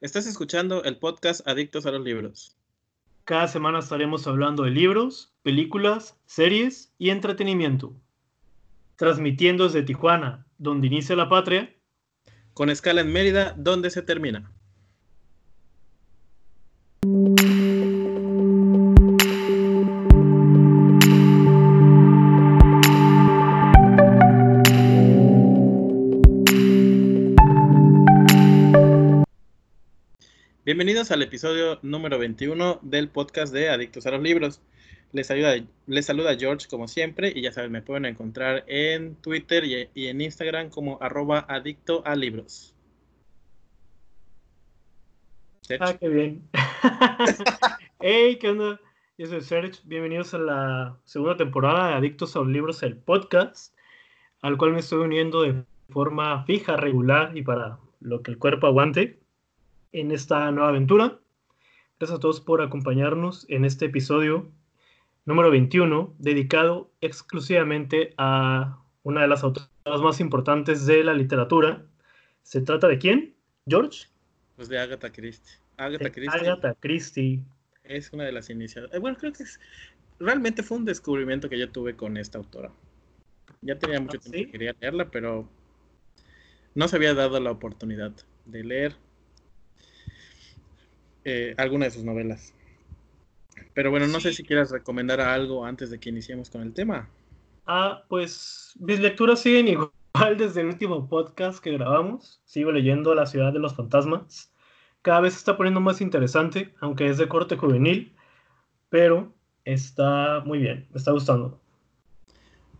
Estás escuchando el podcast Adictos a los Libros. Cada semana estaremos hablando de libros, películas, series y entretenimiento. Transmitiendo desde Tijuana, donde inicia la patria. Con escala en Mérida, donde se termina. Bienvenidos al episodio número 21 del podcast de Adictos a los Libros. Les, ayuda, les saluda George como siempre y ya saben, me pueden encontrar en Twitter y, en Instagram como arroba adicto a libros. Ah, qué bien. hey, ¿qué onda? Yo soy Serge. Bienvenidos a la segunda temporada de Adictos a los Libros, el podcast, al cual me estoy uniendo de forma fija, regular y para lo que el cuerpo aguante en esta nueva aventura. Gracias a todos por acompañarnos en este episodio número 21, dedicado exclusivamente a una de las autoras más importantes de la literatura. ¿Se trata de quién? ¿George? Pues de Agatha Christie. Agatha Christie. Agatha Christie. Es una de las iniciadas. Eh, bueno, creo que es, realmente fue un descubrimiento que yo tuve con esta autora. Ya tenía mucho ¿Ah, tiempo que quería leerla, pero no se había dado la oportunidad de leer eh, alguna de sus novelas. Pero bueno, no sé si quieras recomendar algo antes de que iniciemos con el tema. Ah, pues mis lecturas siguen igual desde el último podcast que grabamos. Sigo leyendo La ciudad de los fantasmas. Cada vez se está poniendo más interesante, aunque es de corte juvenil, pero está muy bien, me está gustando.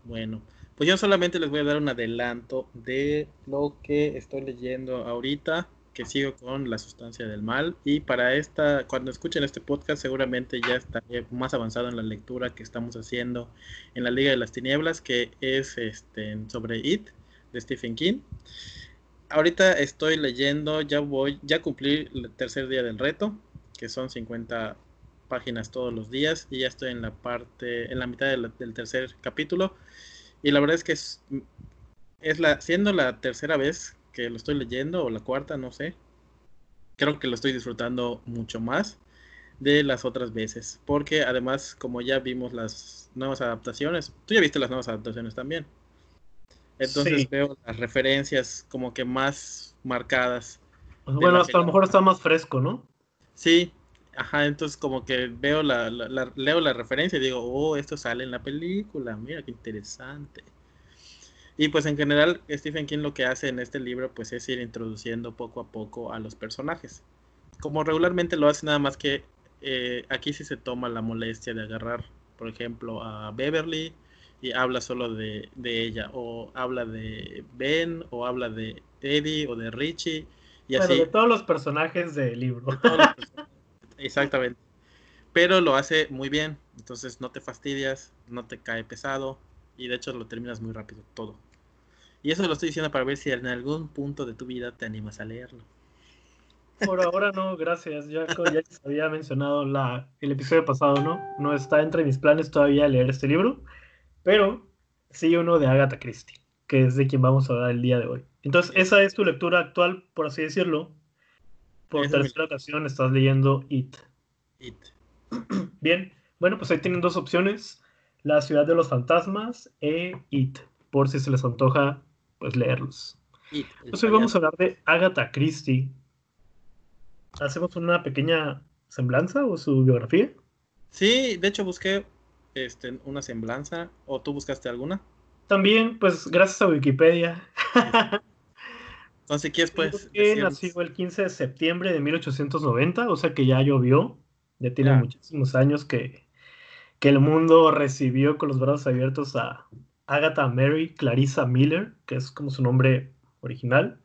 Bueno, pues yo solamente les voy a dar un adelanto de lo que estoy leyendo ahorita que sigo con La sustancia del mal y para esta, cuando escuchen este podcast seguramente ya estaré más avanzado en la lectura que estamos haciendo en la Liga de las Tinieblas, que es este, sobre It de Stephen King. Ahorita estoy leyendo, ya voy, ya cumplí el tercer día del reto, que son 50 páginas todos los días y ya estoy en la parte, en la mitad del tercer capítulo y la verdad es que es, es la, siendo la tercera vez que lo estoy leyendo, o la cuarta, no sé. Creo que lo estoy disfrutando mucho más de las otras veces. Porque además, como ya vimos las nuevas adaptaciones, tú ya viste las nuevas adaptaciones también. Entonces veo las referencias como que más marcadas. Bueno, hasta a lo mejor está más fresco, ¿no? Sí, ajá, entonces como que veo la, leo la referencia y digo, oh, esto sale en la película, mira qué interesante. Y pues en general Stephen King lo que hace en este libro pues es ir introduciendo poco a poco a los personajes. Como regularmente lo hace nada más que eh, aquí sí se toma la molestia de agarrar, por ejemplo, a Beverly y habla solo de, ella, o habla de Ben, o habla de Eddie, o de Richie, y así. de todos los personajes del libro. Exactamente. Pero lo hace muy bien, entonces no te fastidias, no te cae pesado, y de hecho lo terminas muy rápido todo. Y eso lo estoy diciendo para ver si en algún punto de tu vida te animas a leerlo. Por ahora no, gracias. Ya, ya les había mencionado la, el episodio pasado, ¿no? No está entre mis planes todavía leer este libro, pero sí uno de Agatha Christie, que es de quien vamos a hablar el día de hoy. Entonces, esa es tu lectura actual, por así decirlo. Por tercera ocasión estás leyendo It. It. Bien, bueno, pues ahí tienen dos opciones. La ciudad de los fantasmas e It, por si se les antoja pues leerlos. Entonces hoy vamos a hablar de Agatha Christie. ¿Hacemos una pequeña semblanza o su biografía? Sí, de hecho busqué este, una semblanza, o tú buscaste alguna. También, pues gracias a Wikipedia. Entonces, ¿qué es pues? nació el 15 de septiembre de 1890, o sea que ya llovió, ya tiene muchísimos años que, que el mundo recibió con los brazos abiertos a Agatha Mary Clarissa Miller, que es como su nombre original,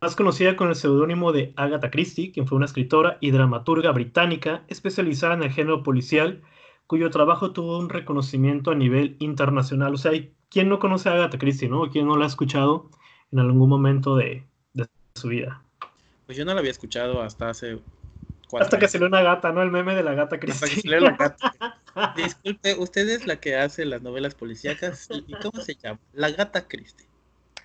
más conocida con el seudónimo de Agatha Christie, quien fue una escritora y dramaturga británica especializada en el género policial, cuyo trabajo tuvo un reconocimiento a nivel internacional. O sea, ¿quién no conoce a Agatha Christie, no? ¿Quién no la ha escuchado en algún momento de, de su vida? Pues yo no la había escuchado hasta hace hasta que salió una gata, ¿no? El meme de la gata Christie. la gata. Disculpe, ¿usted es la que hace las novelas policíacas? ¿Y cómo se llama? La gata Christie.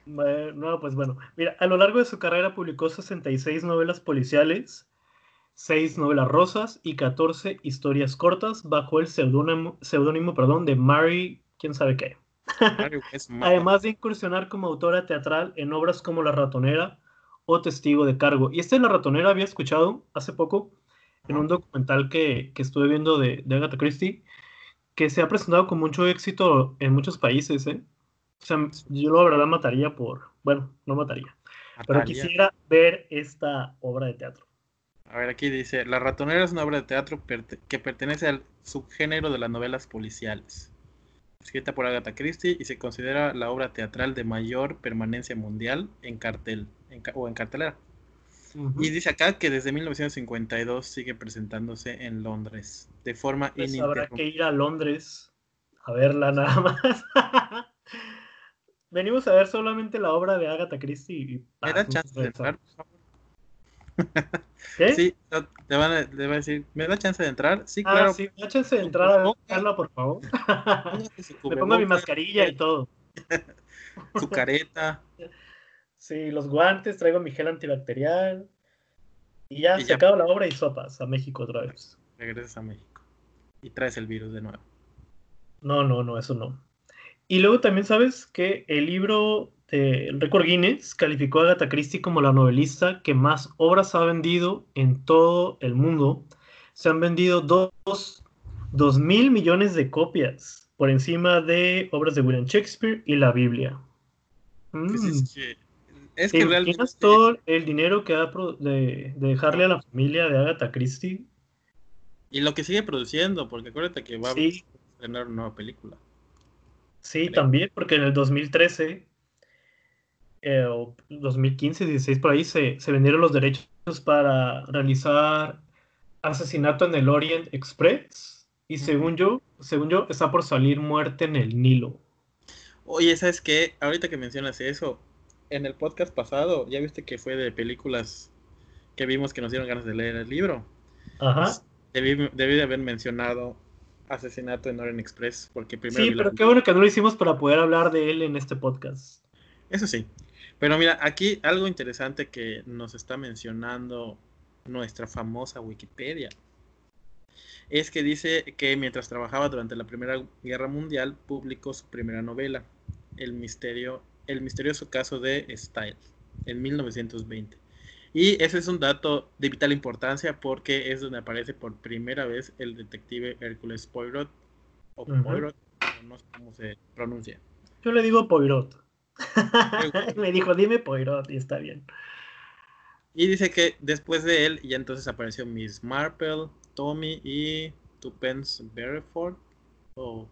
no, pues bueno. Mira, a lo largo de su carrera publicó 66 novelas policiales, 6 novelas rosas y 14 historias cortas bajo el seudónimo perdón, de Mary, quién sabe qué. Además de incursionar como autora teatral en obras como La ratonera o Testigo de cargo. Y este La ratonera había escuchado hace poco en un documental que, que estuve viendo de, de Agatha Christie, que se ha presentado con mucho éxito en muchos países, ¿eh? O sea, yo la verdad mataría por, bueno, no mataría, pero quisiera ver esta obra de teatro. A ver, aquí dice, La ratonera es una obra de teatro que pertenece al subgénero de las novelas policiales, escrita por Agatha Christie y se considera la obra teatral de mayor permanencia mundial en cartel o en cartelera. Y dice acá que desde 1952 sigue presentándose en Londres de forma pues Habrá que ir a Londres a verla nada más. Venimos a ver solamente la obra de Agatha Christie. Y, ¿Me da chance de entrar, por favor? ¿Qué? Sí, te van a, le va a decir, ¿me da chance de entrar? Sí, ah, claro. Sí, me da chance de entrar a verla, por favor. Me pongo mi mascarilla y todo. Su careta. Sí, los guantes, traigo mi gel antibacterial. Y ya se acaba la obra y sopas a México otra vez. Regresas a México. Y traes el virus de nuevo. No, no, no, eso no. Y luego también sabes que el libro de Record Guinness calificó a Agatha Christie como la novelista que más obras ha vendido en todo el mundo. Se han vendido dos, dos mil millones de copias por encima de obras de William Shakespeare y la Biblia. Pues es mm. que, es que realmente... todo el dinero que ha de, dejarle a la familia de Agatha Christie? Y lo que sigue produciendo, porque acuérdate que va a estrenar una nueva película. Sí, también, porque en el 2013 eh, o 2015, 16 por ahí se, vendieron los derechos para realizar Asesinato en el Orient Express y según yo, según yo, está por salir Muerte en el Nilo. Oye, ¿sabes qué? Ahorita que mencionas eso, en el podcast pasado, ya viste que fue de películas que vimos que nos dieron ganas de leer el libro. Ajá. Debí, debí de haber mencionado Asesinato en Orient Express, porque primero... Sí, pero qué bueno que no lo hicimos para poder hablar de él en este podcast. Eso sí. Pero mira, aquí algo interesante que nos está mencionando nuestra famosa Wikipedia es que dice que mientras trabajaba durante la Primera Guerra Mundial publicó su primera novela, El misterio, el misterioso caso de Style, en 1920. Y ese es un dato de vital importancia porque es donde aparece por primera vez el detective Hércules Poirot, o Poirot, no sé cómo se pronuncia. Yo le digo Poirot. Me dijo, dime Poirot, y está bien. Y dice que después de él ya entonces apareció Miss Marple, Tommy y Tupence Bereford. O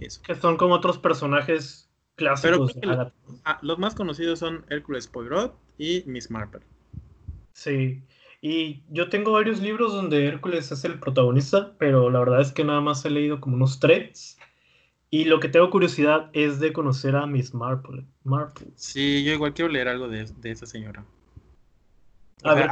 eso. Que son como otros personajes clásicos. Ah, los más conocidos son Hércules Poirot y Miss Marple. Sí, y yo tengo varios libros donde Hércules es el protagonista, pero la verdad es que nada más he leído como unos tres. Y lo que tengo curiosidad es de conocer a Miss Marple. Marple. Sí, yo igual quiero leer algo de, esa señora. a ver,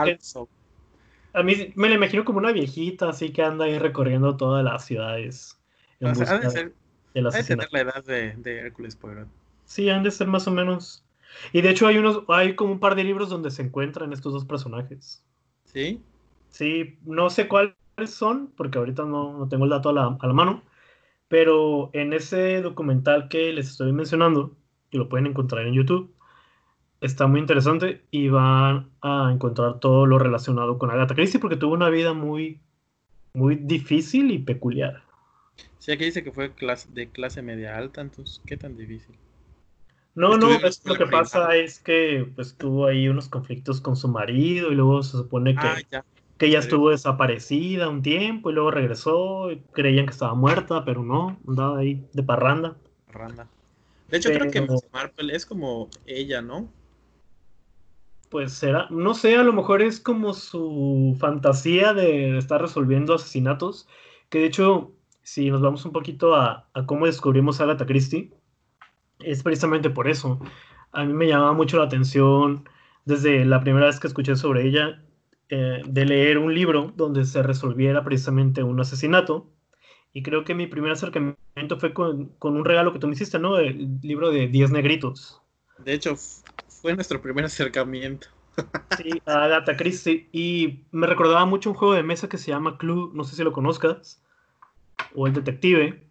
a mí me la imagino como una viejita, así que anda ahí recorriendo todas las ciudades. En busca de, ser, tener la edad de, de Hércules Poirot. Sí, han de ser más o menos y de hecho hay unos, hay como un par de libros donde se encuentran estos dos personajes. ¿Sí? Sí, no sé cuáles son, porque ahorita no, tengo el dato a la, a la, mano, pero en ese documental que les estoy mencionando, que lo pueden encontrar en YouTube, está muy interesante y van a encontrar todo lo relacionado con Agatha Christie porque tuvo una vida muy, muy difícil y peculiar. Sí, aquí dice que fue clase, de clase media alta, entonces, ¿qué tan difícil? No, no, lo que pasa es que pues tuvo ahí unos conflictos con su marido y luego se supone que, ah, ya. que ella estuvo desaparecida un tiempo y luego regresó y creían que estaba muerta, pero no, andaba ahí de parranda. Parranda. De hecho, creo que Marple es como ella, ¿no? Pues será, no sé, a lo mejor es como su fantasía de estar resolviendo asesinatos, que de hecho, si nos vamos un poquito a, a cómo descubrimos a Agatha Christie, es precisamente por eso. A mí me llamaba mucho la atención desde la primera vez que escuché sobre ella, eh, de leer un libro donde se resolviera precisamente un asesinato. Y creo que mi primer acercamiento fue con, un regalo que tú me hiciste, ¿no? El libro de Diez Negritos. De hecho, fue nuestro primer acercamiento. Sí, a Agatha Christie. Y me recordaba mucho un juego de mesa que se llama Clue, no sé si lo conozcas, o El Detective,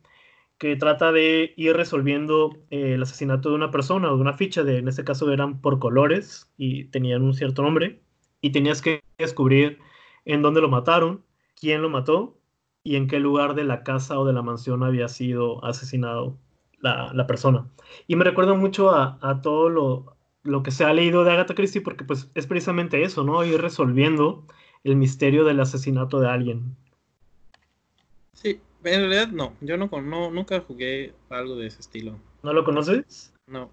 que trata de ir resolviendo eh, el asesinato de una persona o de una ficha, de, en este caso eran por colores y tenían un cierto nombre, y tenías que descubrir en dónde lo mataron, quién lo mató y en qué lugar de la casa o de la mansión había sido asesinado la, persona. Y me recuerda mucho a, a todo lo, lo que se ha leído de Agatha Christie porque pues es precisamente eso, ¿no? Ir resolviendo el misterio del asesinato de alguien. Sí, en realidad no, yo no, no nunca jugué algo de ese estilo. ¿No lo conoces? No.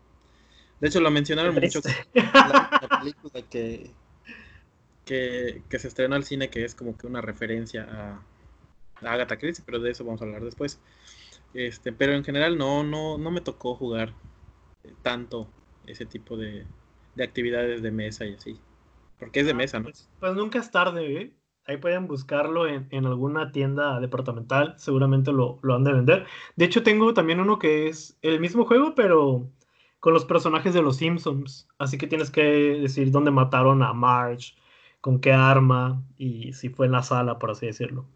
De hecho lo mencionaron mucho la, la, película que, que, que, se estrenó al cine que es como que una referencia a, a Agatha Christie, pero de eso vamos a hablar después. Este, pero en general no, no, no me tocó jugar tanto ese tipo de, actividades de mesa y así. Porque es de ah, mesa, ¿no? Pues, pues, nunca es tarde, ¿eh? Ahí pueden buscarlo en, alguna tienda departamental, seguramente lo, lo, han de vender. De hecho, tengo también uno que es el mismo juego, pero con los personajes de los Simpsons. Así que tienes que decir dónde mataron a Marge, con qué arma y si fue en la sala, por así decirlo.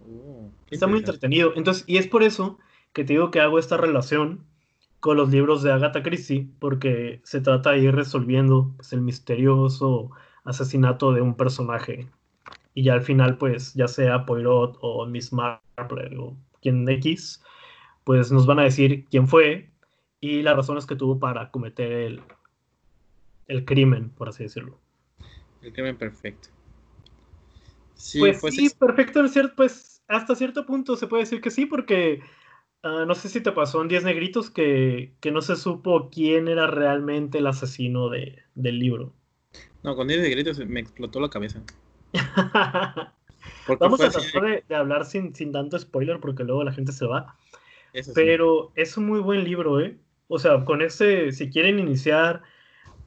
Oh, Está muy entretenido. Entonces, y es por eso que te digo que hago esta relación con los libros de Agatha Christie, porque se trata de ir resolviendo pues, el misterioso asesinato de un personaje. Y ya al final, pues, ya sea Poirot o Miss Marple o quien X, pues nos van a decir quién fue y las razones que tuvo para cometer el, el crimen, por así decirlo. El crimen perfecto. Sí, pues, pues sí, perfecto, pues hasta cierto punto se puede decir que sí, porque Ah, no sé si te pasó en Diez Negritos que, no se supo quién era realmente el asesino de, del libro. No, con Diez Negritos me explotó la cabeza. Vamos a tratar de, hablar sin, sin tanto spoiler porque luego la gente se va. Pero es un muy buen libro, ¿eh? O sea, con ese, si quieren iniciar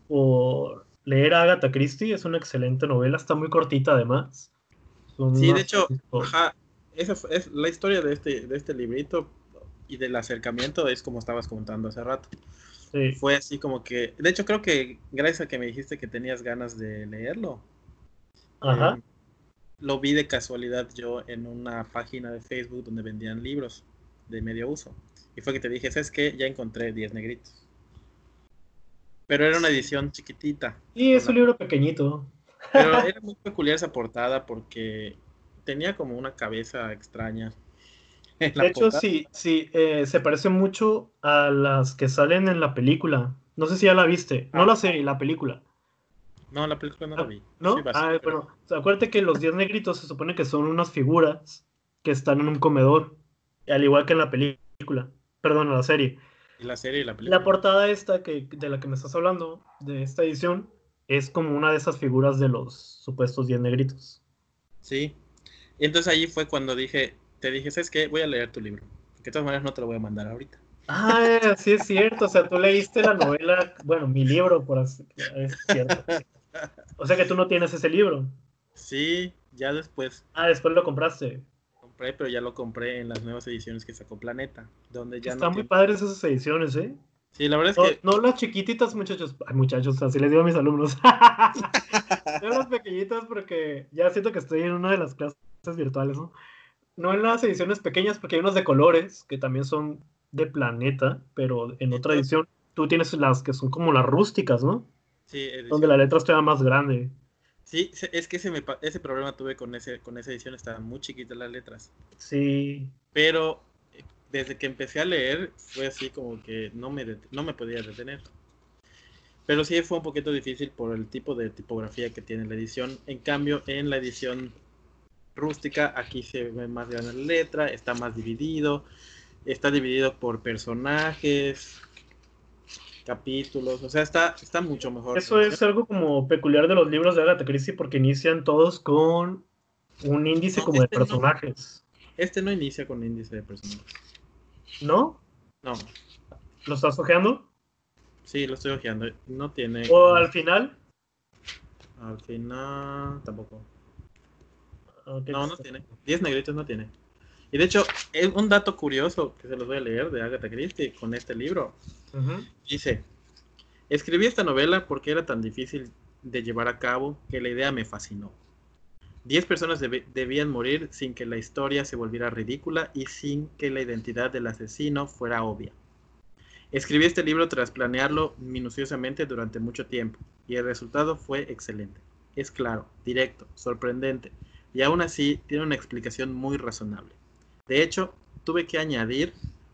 o leer a Agatha Christie, es una excelente novela, está muy cortita además. sí, de hecho, esa es la historia de este, de este librito y del acercamiento es como estabas contando hace rato. Fue así como que, de hecho creo que gracias a que me dijiste que tenías ganas de leerlo, Ajá. Eh, lo vi de casualidad yo en una página de Facebook donde vendían libros de medio uso. Y fue que te dije, ¿sabes qué? Ya encontré 10 negritos. Pero era una edición chiquitita. Sí, es un libro pequeñito. Pero era muy peculiar esa portada porque tenía como una cabeza extraña de hecho, sí, sí, eh, se parece mucho a las que salen en la película. No sé si ya la viste. No ah. la sé, la película. No, la película no la vi. ¿No? ah, bueno, acuérdate que los 10 negritos se supone que son unas figuras que están en un comedor, al igual que en la película. Perdón, en la serie. Y la serie y la película. La portada esta que, de la que me estás hablando, de esta edición, es como una de esas figuras de los supuestos 10 negritos. Sí. Y entonces allí fue cuando dije, te dije, ¿sabes qué? Voy a leer tu libro. Que de todas maneras no te lo voy a mandar ahorita. Ah, sí es cierto. O sea, tú leíste la novela, bueno, mi libro, por así es cierto. O sea que tú no tienes ese libro. Sí, ya después. Ah, después lo compraste. Compré, pero ya lo compré en las nuevas ediciones que sacó Planeta. Donde ya Están muy padres esas ediciones, ¿eh? Sí, la verdad es que. No las chiquititas, muchachos. Ay, muchachos, así les digo a mis alumnos. no las pequeñitas porque ya siento que estoy en una de las clases virtuales, ¿no? no en las ediciones pequeñas, porque hay unas de colores que también son de planeta, pero en otra edición tú tienes las que son como las rústicas, ¿no? Sí, donde la letra está más grande. Sí, es que ese, ese problema tuve con, ese, con esa edición, estaban muy chiquitas las letras. Sí. Pero eh, desde que empecé a leer fue así como que no me, no me podía detener. Pero sí fue un poquito difícil por el tipo de tipografía que tiene la edición. En cambio, en la edición rústica, aquí se ve más grande la letra, está más dividido, está dividido por personajes, capítulos, o sea, está, está mucho mejor. Eso es algo como peculiar de los libros de Agatha Christie porque inician todos con un índice como de este personajes. este no inicia con índice de personajes. ¿No? No. ¿Lo estás ojeando? Sí, lo estoy ojeando. No tiene. ¿O al final? Al final tampoco. No, no tiene. 10 negritos no tiene. Y de hecho, es un dato curioso que se los voy a leer de Agatha Christie con este libro. Dice, Escribí esta novela porque era tan difícil de llevar a cabo que la idea me fascinó. Diez personas debían morir sin que la historia se volviera ridícula y sin que la identidad del asesino fuera obvia. Escribí este libro tras planearlo minuciosamente durante mucho tiempo y el resultado fue excelente. Es claro, directo, sorprendente y aún así tiene una explicación muy razonable. De hecho, tuve que añadir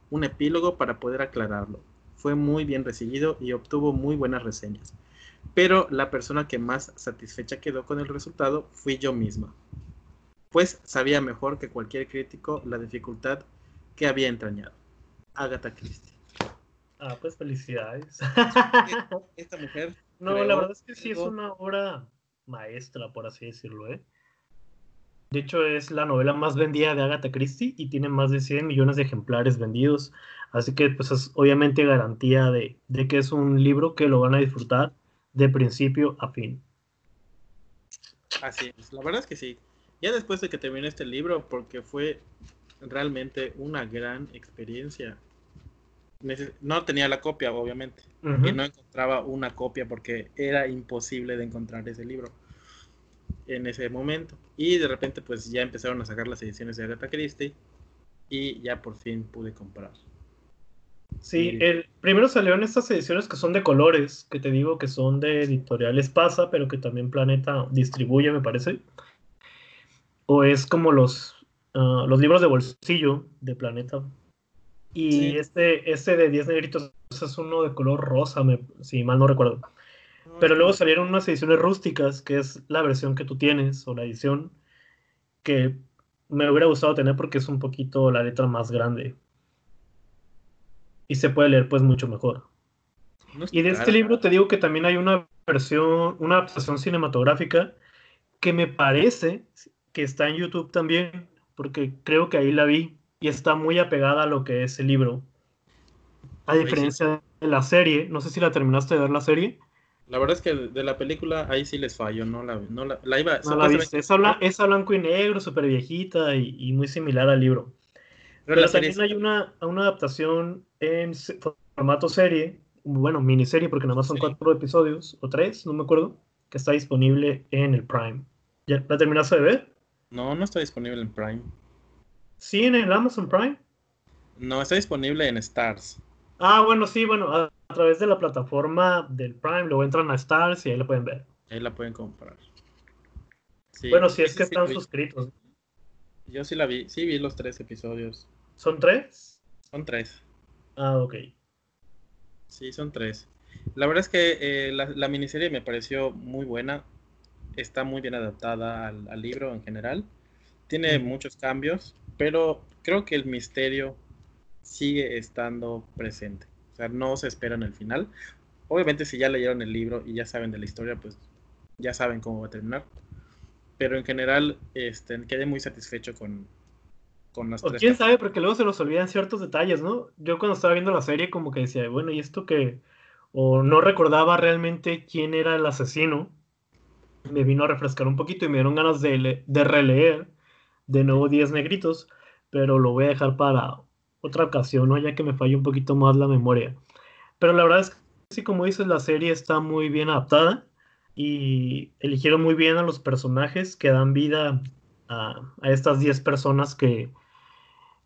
un epílogo para poder aclararlo. Fue muy bien recibido y obtuvo muy buenas reseñas. Pero la persona que más satisfecha quedó con el resultado fui yo misma, pues sabía mejor que cualquier crítico la dificultad que había entrañado. Agatha Christie. Ah, pues felicidades. Esta mujer. No, la verdad es que sí es una obra maestra, por así decirlo, ¿eh? De hecho, es la novela más vendida de Agatha Christie y tiene más de 100 millones de ejemplares vendidos. Así que, pues, es obviamente garantía de, de que es un libro que lo van a disfrutar de principio a fin. Así es, la verdad es que sí. Ya después de que terminé este libro, porque fue realmente una gran experiencia no tenía la copia, obviamente, y no encontraba una copia porque era imposible de encontrar ese libro en ese momento. Y de repente, pues ya empezaron a sacar las ediciones de Agatha Christie y ya por fin pude comprar. Sí, el primero salieron estas ediciones que son de colores, que te digo que son de editoriales Pasa, pero que también Planeta distribuye, me parece. O es como los, ah, los libros de bolsillo de Planeta y este, este de 10 negritos es uno de color rosa, si mal no recuerdo. Pero luego salieron unas ediciones rústicas, que es la versión que tú tienes, o la edición que me hubiera gustado tener porque es un poquito la letra más grande. Y se puede leer pues mucho mejor. y de este libro te digo que también hay una versión, una adaptación cinematográfica que me parece que está en YouTube también, porque creo que ahí la vi y está muy apegada a lo que es el libro. A diferencia de la serie, no sé si la terminaste de ver la serie. La verdad es que de la película ahí sí les fallo, no la, no la, iba no la viste. Es, blanco y negro, súper viejita y, muy similar al libro. Pero, también hay una, una adaptación en formato serie, bueno, miniserie, porque nada más son cuatro episodios, o tres, no me acuerdo, que está disponible en el Prime. ¿Ya la terminaste de ver? No, no está disponible en Prime. ¿Sí en el Amazon Prime? No, está disponible en Stars. Ah, bueno, sí, bueno, a, través de la plataforma del Prime, luego entran a Stars y ahí la pueden ver. Ahí la pueden comprar. bueno, si es que están suscritos. Yo sí la vi, sí vi los tres episodios. ¿Son tres? Son tres. Ah, ok. Sí, son tres. La verdad es que eh, la, miniserie me pareció muy buena. Está muy bien adaptada al, libro en general. Tiene muchos cambios pero creo que el misterio sigue estando presente. O sea, no se espera en el final. Obviamente si ya leyeron el libro y ya saben de la historia, pues ya saben cómo va a terminar. Pero en general, este, quedé muy satisfecho con, con las o quién sabe, porque luego se nos olvidan ciertos detalles, ¿no? Yo cuando estaba viendo la serie como que decía, bueno, ¿y esto que O no recordaba realmente quién era el asesino. Me vino a refrescar un poquito y me dieron ganas de, de releer de nuevo 10 negritos, pero lo voy a dejar para otra ocasión, ¿no? Ya que me falla un poquito más la memoria. Pero la verdad es que, sí, como dices, la serie está muy bien adaptada y eligieron muy bien a los personajes que dan vida a, estas 10 personas que,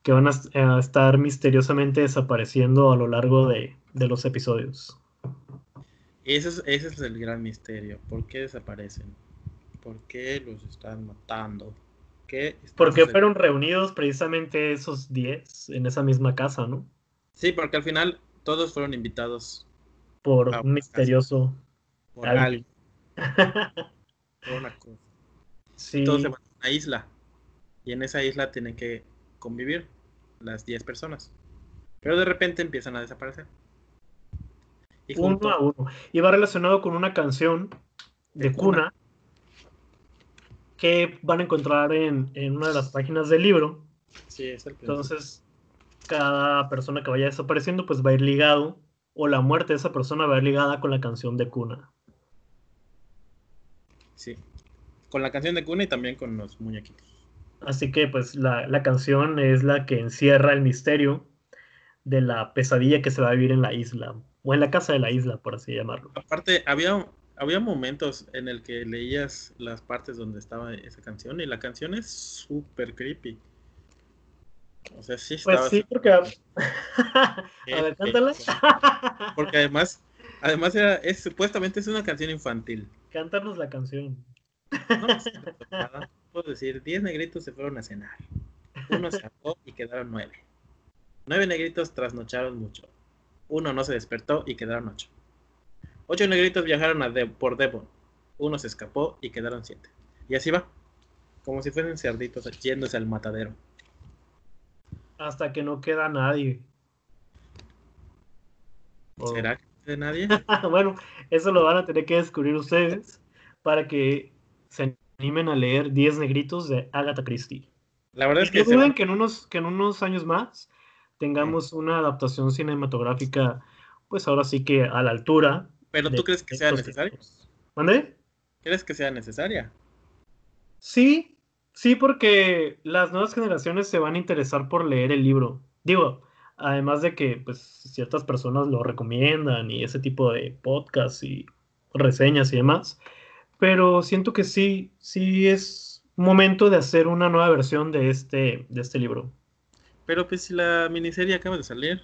que van a, estar misteriosamente desapareciendo a lo largo de, de los episodios. Ese es, ese es el gran misterio. ¿Por qué desaparecen? ¿Por qué los están matando? porque fueron reunidos precisamente esos 10 en esa misma casa, ¿no? Sí, porque al final todos fueron invitados. Por un misterioso. Por alguien. Por una cosa. Sí. Todos se van a una isla. Y en esa isla tienen que convivir las 10 personas. Pero de repente empiezan a desaparecer. Y uno a uno. Y va relacionado con una canción de, cuna que van a encontrar en, una de las páginas del libro. Sí, es el Entonces, cada persona que vaya desapareciendo, pues va a ir ligado, o la muerte de esa persona va a ir ligada con la canción de cuna. Sí, con la canción de cuna y también con los muñequitos. Así que, pues, la, la canción es la que encierra el misterio de la pesadilla que se va a vivir en la isla. o en la casa de la isla, por así llamarlo. Aparte, había, había momentos en el que leías las partes donde estaba esa canción y la canción es súper creepy. O sea, sí Pues estaba... sí, porque... a Eh, ver, cántala. Porque además, además era, es, supuestamente es una canción infantil. Cántanos la canción. No sé, nada. Puedo decir, 10 negritos se fueron a cenar. Uno se acabó y quedaron nueve. Nueve negritos trasnocharon mucho. Uno no se despertó y quedaron ocho. Ocho negritos viajaron a De- por Devon. Uno se escapó y quedaron siete. Y así va. Como si fuesen cerditos yéndose al matadero. Hasta que no queda nadie. ¿Será que de nadie? bueno, eso lo van a tener que descubrir ustedes para que se animen a leer 10 negritos de Agatha Christie. La verdad es que no duden va- que en unos, que en unos años más tengamos una adaptación cinematográfica, pues ahora sí que a la altura. Pero tú crees que sea tiempos. ¿Mande? ¿Crees que sea necesaria? Sí, sí, porque las nuevas generaciones se van a interesar por leer el libro. Digo, además de que pues ciertas personas lo recomiendan y ese tipo de podcasts y reseñas y demás, pero siento que sí, sí es momento de hacer una nueva versión de este, de este libro. Pero pues si la miniserie acaba de salir.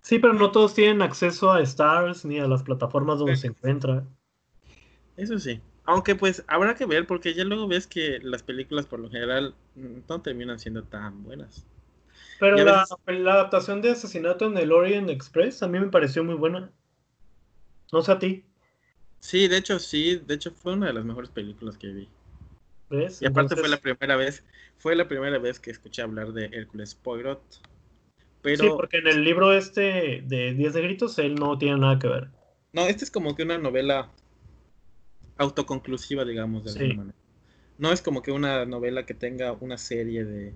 Sí, pero no todos tienen acceso a Stars ni a las plataformas donde se encuentra. Eso sí. Aunque pues habrá que ver porque ya luego ves que las películas por lo general no terminan siendo tan buenas. Pero la, adaptación de Asesinato en el Orient Express a mí me pareció muy buena. No sé a ti, Sí, de hecho sí, de hecho fue una de las mejores películas que vi. ¿ves? Y aparte fue la primera vez, fue la primera vez que escuché hablar de Hércules Poirot. Pero Sí, porque en el libro este de 10 de gritos él no tiene nada que ver. no, esta es como que una novela autoconclusiva, digamos, de Sí. alguna manera. No es como que una novela que tenga una serie de,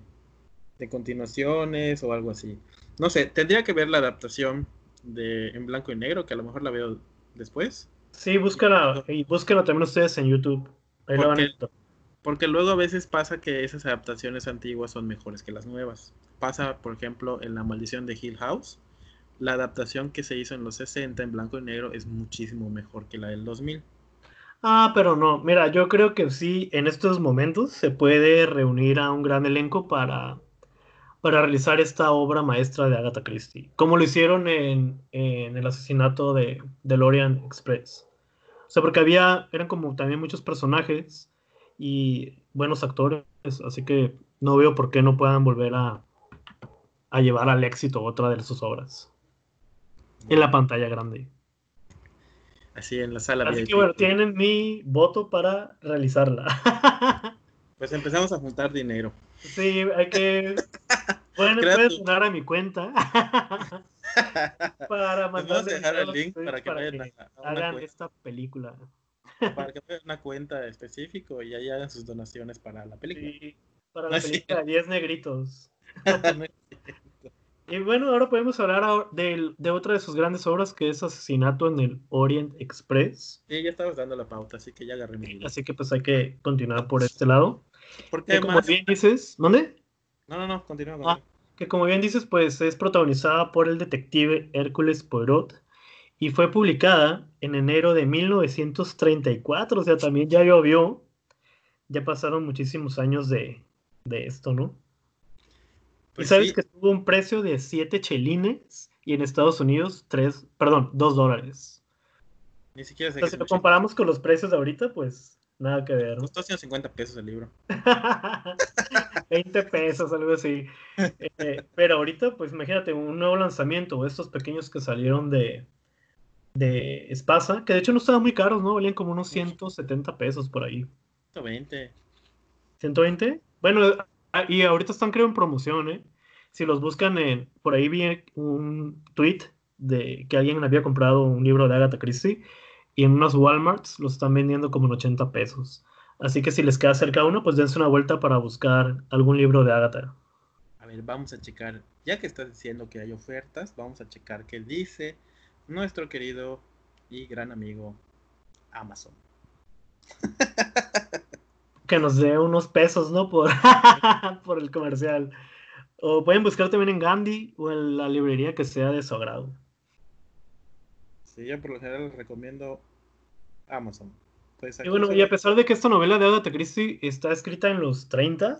de continuaciones o algo así. No sé, tendría que ver la adaptación de en blanco y negro, que a lo mejor la veo después. Sí, búscala y búsquenla también ustedes en YouTube. Ahí la van a Porque-. Porque luego a veces pasa que esas adaptaciones antiguas son mejores que las nuevas. Pasa, por ejemplo, en La Maldición de Hill House. La adaptación que se hizo en los 60 en blanco y negro es muchísimo mejor que la del 2000. Ah, pero no, mira, yo creo que sí, en estos momentos se puede reunir a un gran elenco para, para realizar esta obra maestra de Agatha Christie, como lo hicieron en, en el asesinato de, de Orient Express. O sea, porque había, eran como también muchos personajes y buenos actores, así que no veo por qué no puedan volver a, a llevar al éxito otra de sus obras en la pantalla grande. Así en la sala Así que bueno, tienen mi voto para realizarla. Pues empezamos a juntar dinero. Sí, hay que. Pueden, donar a mi cuenta para Les vamos a mandarle dejar el link para que vayan que a, a una hagan cuenta, esta película. para que vayan una cuenta específico y ahí hagan sus donaciones para la película. Sí, para la película 10 negritos. No Y bueno, ahora podemos hablar de, de otra de sus grandes obras que es Asesinato en el Orient Express. sí, ya estabas dando la pauta, así que ya agarré mi. Así que pues hay que continuar por este lado. Porque Que como bien dices, ¿dónde? No, no, no, continúa. Ah, que como bien dices, pues es protagonizada por el detective Hércules Poirot y fue publicada en enero de 1934, o sea, también ya llovió, ya pasaron muchísimos años de, de esto, ¿no? Pues y sabes sí, que tuvo un precio de 7 chelines y en Estados Unidos 3, perdón, 2 dólares. ni siquiera sé qué si lo comparamos con los precios de ahorita, pues nada que ver. Costó 150 pesos el libro. 20 pesos, algo así. Eh, pero ahorita, pues imagínate, un nuevo lanzamiento, estos pequeños que salieron de, de Espasa, que de hecho no estaban muy caros, ¿no? Valían como unos 170 pesos por ahí. 120. ¿120? Bueno, y ahorita están creo en promoción, ¿eh? Si los buscan en, por ahí vi un tweet de que alguien había comprado un libro de Agatha Christie y en unos Walmarts los están vendiendo como en 80 pesos. Así que si les queda cerca uno, pues dense una vuelta para buscar algún libro de Agatha. A ver, vamos a checar. Ya que estás diciendo que hay ofertas, vamos a checar qué dice nuestro querido y gran amigo Amazon. Que nos dé unos pesos, ¿no? Por, por el comercial. O pueden buscar también en Gandhi o en la librería que sea de su agrado. Sí, yo por lo general les recomiendo Amazon. Y bueno, y a pesar de que esta novela de Agatha Christie está escrita en los 30,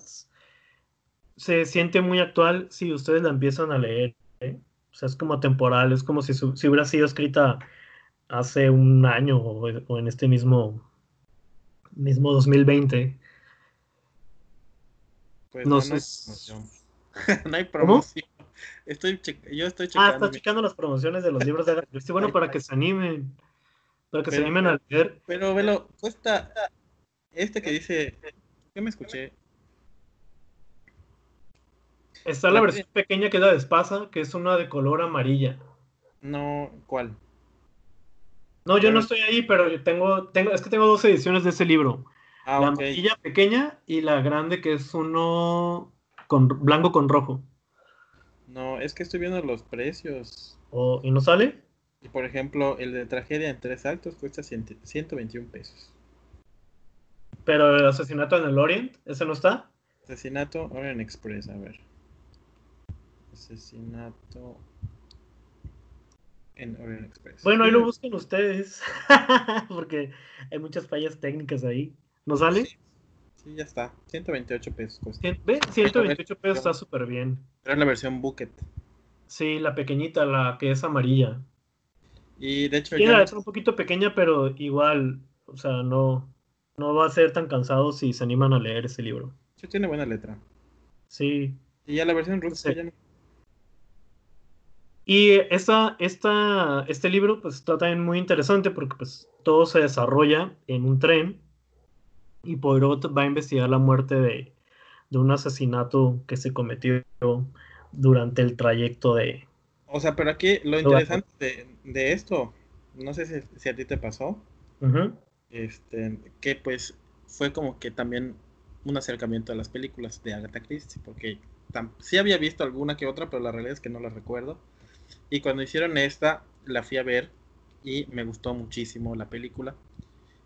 se siente muy actual si ustedes la empiezan a leer. ¿eh? O sea, es como temporal, es como si, si hubiera sido escrita hace un año o, en este mismo, mismo 2020. Pues no, sé. no hay promoción. Estoy yo estoy checando. Ah, estás checando las promociones de los libros de Agatha Christie. Bueno, para que se animen. Para que se animen a leer. Pero, velo, cuesta. Este que dice. ¿Qué me escuché? Está la, versión pequeña que es la de Espasa, que es una de color amarilla. No, ¿cuál? No, yo no estoy ahí, pero tengo, tengo, es que tengo dos ediciones de ese libro. Ah, la amarilla pequeña y la grande que es uno con blanco con rojo. No, es que estoy viendo los precios. ¿Y no sale? Y por ejemplo, el de tragedia en tres actos cuesta 121 pesos. Pero el asesinato en el Orient, ¿ese no está? Asesinato Orient Express, a ver. Asesinato en Orient Express. Bueno, ahí lo busquen ustedes. Porque hay muchas fallas técnicas ahí. ¿No sale? Sí, ya está. 128 pesos cuesta. ¿Ve? 128 pesos está súper bien. Es la versión Bucket. Sí, la pequeñita, la que es amarilla. Y de hecho. Tiene la letra un poquito pequeña, pero igual, o sea, no, no va a ser tan cansado si se animan a leer ese libro. Sí, tiene buena letra. Sí. Y ya la versión rusa Y esta, esta, este libro pues está también muy interesante porque pues todo se desarrolla en un tren y Poirot va a investigar la muerte de, de un asesinato que se cometió durante el trayecto de, o sea, pero aquí lo interesante de, esto, no sé si, a ti te pasó, este, que pues fue como que también un acercamiento a las películas de Agatha Christie, porque sí había visto alguna que otra, pero la realidad es que no la recuerdo. Y cuando hicieron esta, la fui a ver y me gustó muchísimo la película.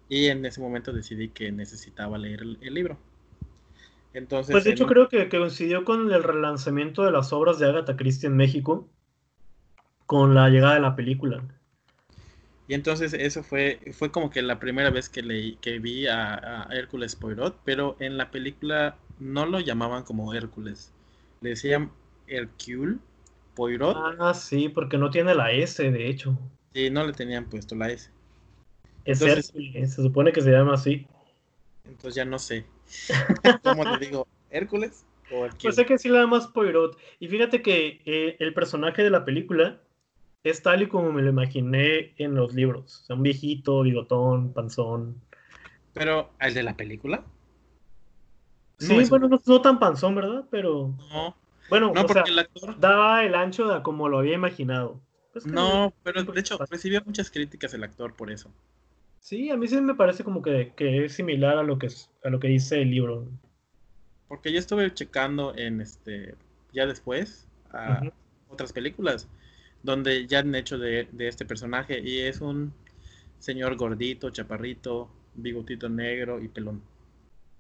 Y en ese momento decidí que necesitaba leer el, libro. Entonces, pues de hecho creo que, que, coincidió con el relanzamiento de las obras de Agatha Christie en México con la llegada de la película. Y entonces eso fue, fue como que la primera vez que leí, que vi a, Hércules Poirot, pero en la película no lo llamaban como Hércules, le decían Hercule Poirot. Ah, sí, porque no tiene la S, de hecho. Sí, no le tenían puesto la S. Es Hércules, se supone que se llama así. Entonces ya no sé. ¿Cómo te digo? ¿Hércules? O Pues sé que sí le llama Poirot. Y fíjate que eh, el personaje de la película es tal y como me lo imaginé en los libros. O sea, un viejito, bigotón, panzón. Pero, ¿el de la película? Sí, bueno, no, tan panzón, ¿verdad? Pero. No. Bueno, no, porque el actor. Daba el ancho de como lo había imaginado. Pues no, pero de hecho recibió muchas críticas el actor por eso. Sí, a mí sí me parece como que, es similar a lo que, a lo que dice el libro. Porque yo estuve checando en este. Ya después. A otras películas donde ya han hecho de, este personaje y es un señor gordito, chaparrito, bigotito negro y pelón,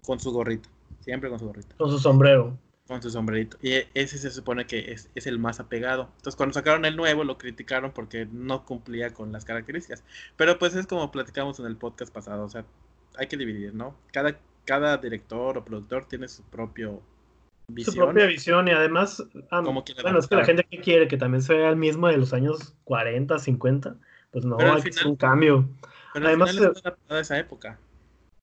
con su gorrito, siempre con su gorrito. Con su sombrero. Con su sombrerito. Y ese se supone que es, el más apegado. Entonces cuando sacaron el nuevo lo criticaron porque no cumplía con las características. Pero pues es como platicamos en el podcast pasado, o sea, hay que dividir, ¿no? Cada, cada director o productor tiene su propio su propia visión y además, ah, bueno, es que la gente que quiere que también sea el mismo de los años 40, 50, pues no, hay un cambio. Pero además, es de esa época.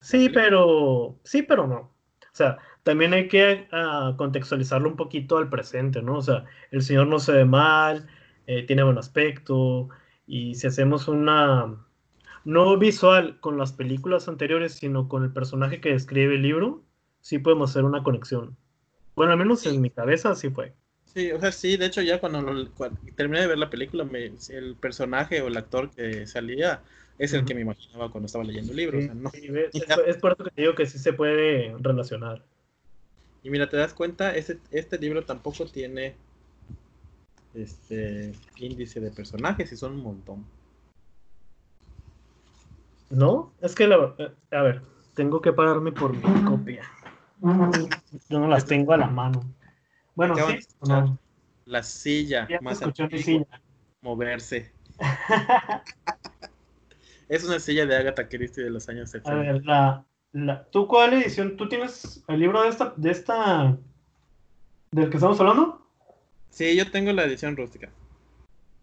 Sí, pero sí, pero no. O sea, también hay que uh, contextualizarlo un poquito al presente, ¿no? O sea, el señor no se ve mal, eh, tiene buen aspecto, y si hacemos una, no visual con las películas anteriores, sino con el personaje que describe el libro, sí podemos hacer una conexión. Bueno, al menos en mi cabeza así fue. Sí, o sea, sí, de hecho ya cuando, terminé de ver la película, el personaje o el actor que salía es el que me imaginaba cuando estaba leyendo el libro. es, por eso que te digo que sí se puede relacionar. Y mira, te das cuenta, este, este libro tampoco tiene este índice de personajes y son un montón. No, es que la, eh, a ver, tengo que pararme por mi copia. Yo no las tengo a la mano. Bueno, sí, La silla más silla. moverse. es una silla de Agatha Christie de los años 70. A ver, la, la, ¿tú cuál edición? ¿Tú tienes el libro de esta, de esta, del que estamos hablando? Sí, yo tengo la edición rústica.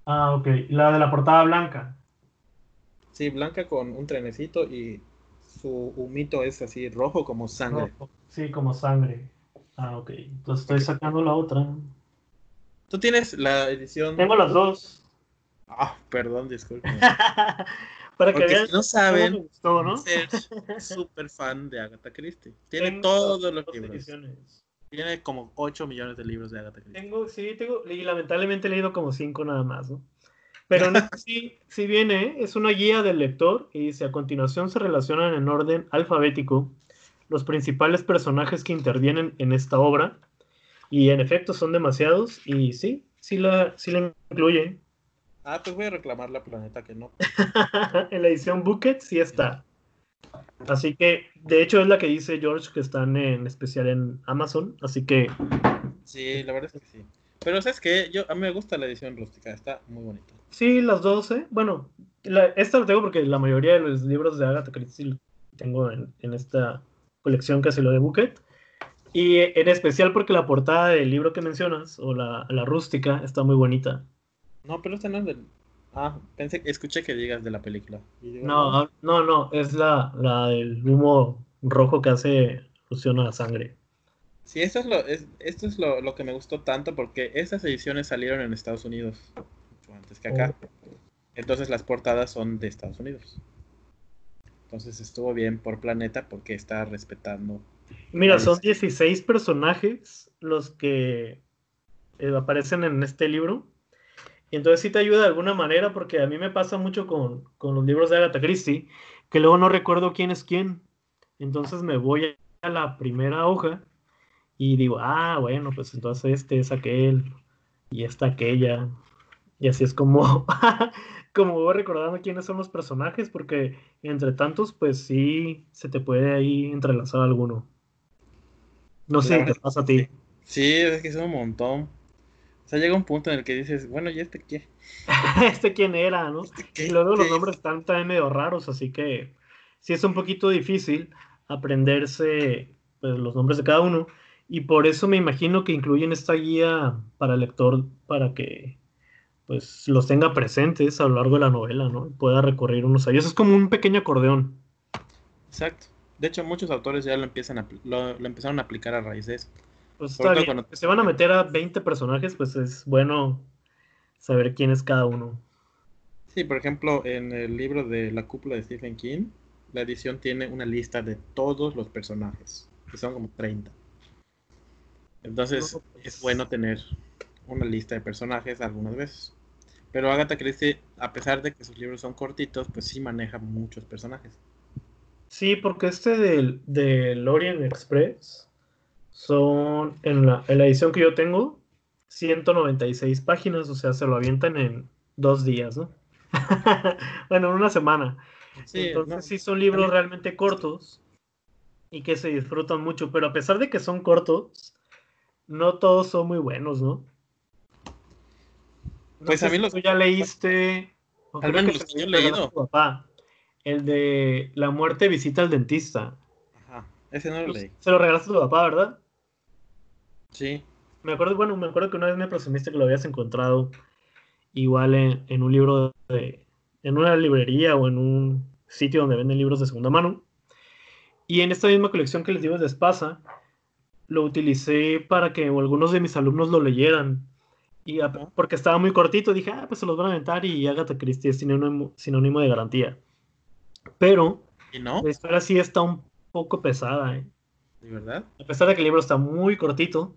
Ah, ok. La de la portada blanca. Sí, blanca con un trenecito y su humito es así rojo como sangre. Sí, como sangre. Ah, ok. Entonces estoy sacando la otra. ¿Tú tienes la edición? Tengo las dos. Ah, perdón, disculpe. Para que vean, si no saben, gustó, ¿no? Serge súper fan de Agatha Christie. Tiene todos los libros. Ediciones. Tiene como 8 millones de libros de Agatha Christie. Tengo, sí, tengo, y lamentablemente he leído como 5 nada más, ¿no? Pero no, sí, sí viene, es una guía del lector y dice, a continuación se relacionan en orden alfabético los principales personajes que intervienen en esta obra. Y en efecto son demasiados y sí, sí la, sí la incluye. Ah, pues voy a reclamar la planeta que no. en la edición Bucket sí está. Así que, de hecho, es la que dice George que están en especial en Amazon. Así que. Sí, la verdad es que sí. Pero sabes que yo a mí me gusta la edición rústica, está muy bonita. Sí, las dos, ¿eh? Bueno, esta lo tengo porque la mayoría de los libros de Agatha Christie tengo en, esta colección que se lo de Bucket. Y en especial porque la portada del libro que mencionas, o la, la rústica, está muy bonita. No, pero esta no es del. Ah, pensé, escuché que digas de la película. no, no, no, es la, la del humo rojo que hace fusión a la sangre. Sí, esto es, lo, es, esto es lo, lo, que me gustó tanto porque estas ediciones salieron en Estados Unidos mucho antes que acá. Oh. Entonces las portadas son de Estados Unidos. Entonces estuvo bien por Planeta porque está respetando. Mira, son 16 personajes los que eh, aparecen en este libro. Y entonces sí te ayuda de alguna manera, porque a mí me pasa mucho con, los libros de Agatha Christie, que luego no recuerdo quién es quién. Entonces me voy a la primera hoja y digo, ah, bueno, pues entonces este es aquel y esta aquella. Y así es como, como voy recordando quiénes son los personajes, porque entre tantos, pues sí, se te puede ahí entrelazar alguno. No sé, ¿qué pasa a ti? Sí, es que son un montón sea, llega un punto en el que dices, bueno, ¿y este qué? ¿Este quién era, no? ¿Este y luego los nombres están también medio raros, así que sí es un poquito difícil aprenderse pues, los nombres de cada uno. Y por eso me imagino que incluyen esta guía para el lector para que pues los tenga presentes a lo largo de la novela, ¿no? Y pueda recorrer unos años. Es como un pequeño acordeón. Exacto. De hecho, muchos autores ya lo empiezan a, lo empezaron a aplicar a raíz de eso. Pues está bien. Se van a meter a 20 personajes, pues es bueno saber quién es cada uno. Sí, por ejemplo, en el libro de La cúpula de Stephen King, la edición tiene una lista de todos los personajes, que son como 30. Entonces, pues. es bueno tener una lista de personajes algunas veces. Pero Agatha Christie, a pesar de que sus libros son cortitos, pues sí maneja muchos personajes. Sí, porque este del, del Orient Express son, en la, edición que yo tengo, 196 páginas, o sea, se lo avientan en dos días, ¿no? bueno, en una semana. Entonces sí son libros realmente cortos y que se disfrutan mucho, pero a pesar de que son cortos, no todos son muy buenos, ¿no? pues a mí los... tú ya leíste... Al menos los que yo he leído. Papá, el de La muerte visita al dentista. Ese no lo leí. Se lo regalaste a tu papá, ¿verdad? Sí. Me acuerdo, bueno, me acuerdo que una vez me presumiste que lo habías encontrado igual en, un libro de, en una librería o en un sitio donde venden libros de segunda mano. Y en esta misma colección que les digo de Espasa, lo utilicé para que algunos de mis alumnos lo leyeran. Y porque estaba muy cortito, dije, ah, pues se los van a aventar y Agatha Christie es sinónimo, sinónimo de garantía. Pero ¿Y no? la historia sí está un poco pesada. ¿eh? ¿De verdad? A pesar de que el libro está muy cortito,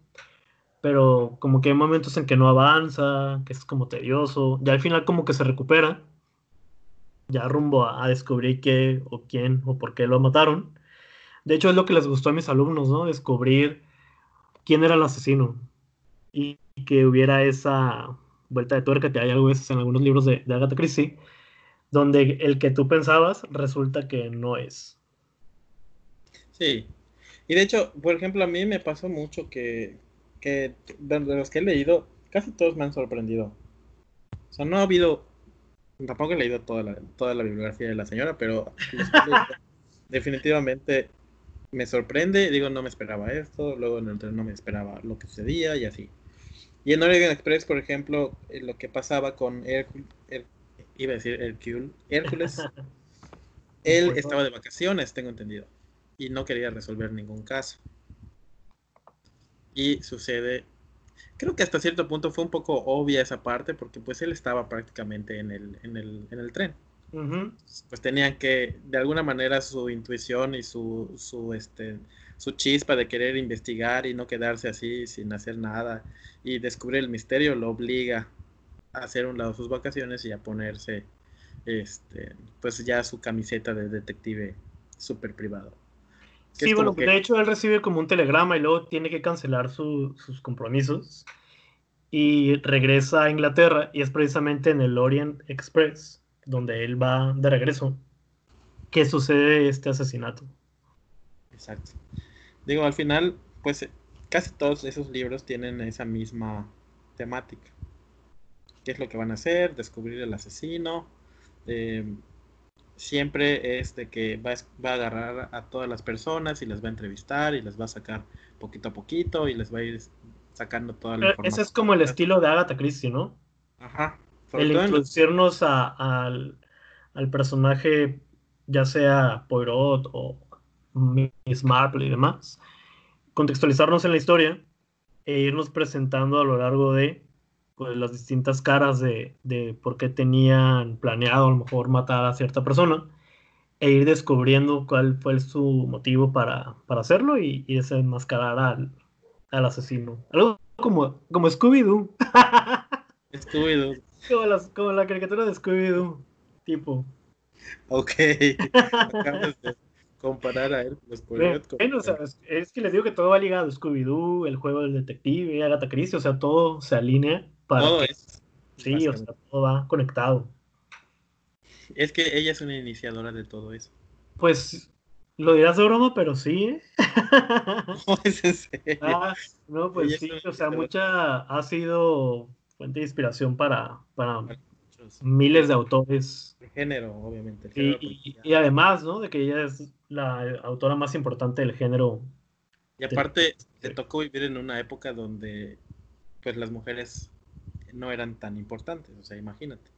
pero como que hay momentos en que no avanza, que es como tedioso, ya al final como que se recupera, ya rumbo a, descubrir qué o quién o por qué lo mataron. De hecho es lo que les gustó a mis alumnos, ¿no? Descubrir quién era el asesino y que hubiera esa vuelta de tuerca que hay algo veces en algunos libros de, de Agatha Christie, donde el que tú pensabas resulta que no es. Sí, y de hecho, por ejemplo, a mí me pasó mucho que, de los que he leído, casi todos me han sorprendido. O sea, no ha habido tampoco he leído toda la, toda la bibliografía de la señora, pero definitivamente me sorprende. Digo, no me esperaba esto. Luego en el tren no me esperaba lo que sucedía y así. Y en Oregon Express, por ejemplo, eh, lo que pasaba con Hércules, iba a decir Hércules, Hércules él estaba de vacaciones, tengo entendido, y no quería resolver ningún caso. Y sucede creo que hasta cierto punto fue un poco obvia esa parte porque pues él estaba prácticamente en el, en el, en el tren. Pues tenían que, de alguna manera, su intuición y su, su, este, su chispa de querer investigar y no quedarse así sin hacer nada y descubrir el misterio lo obliga a hacer un lado sus vacaciones y a ponerse este, pues ya su camiseta de detective súper privado. Sí, bueno, de hecho él recibe como un telegrama y luego tiene que cancelar sus compromisos y regresa a Inglaterra y es precisamente en el Orient Express donde él va de regreso que sucede este asesinato. Exacto. Digo, al final, pues casi todos esos libros tienen esa misma temática. ¿Qué es lo que van a hacer? Descubrir el asesino. Eh, siempre es de que va, a agarrar a todas las personas y les va a entrevistar y les va a sacar poquito a poquito y les va a ir sacando toda la información. Ese es como el estilo de Agatha Christie, ¿no? Ajá. el introducirnos al, personaje, ya sea Poirot o Miss Marple y demás, contextualizarnos en la historia e irnos presentando a lo largo de pues, las distintas caras de, por qué tenían planeado a lo mejor matar a cierta persona e ir descubriendo cuál fue su motivo para, hacerlo y, y desenmascarar al, al asesino. Algo como, como Scooby-Doo. Scooby-Doo. Como, como, la caricatura de Scooby-Doo, tipo. Ok. Acabas de comparar a él Bueno, o sea, es, que les digo que todo va ligado. Scooby-Doo, el juego del detective, Agatha Christie, o sea, todo se alinea para. Todo es. Sí, o sea, todo va conectado. Es que ella es una iniciadora de todo eso. Pues lo dirás de broma, pero sí. ¿eh? No, es en serio. Ah, no, pues sí, o sea, mucha ha sido fuente de inspiración para, para miles de autores. De género, obviamente. y, además, ¿no? De que ella es la autora más importante del género. Y aparte, te tocó vivir en una época donde pues las mujeres no eran tan importantes, o sea, imagínate.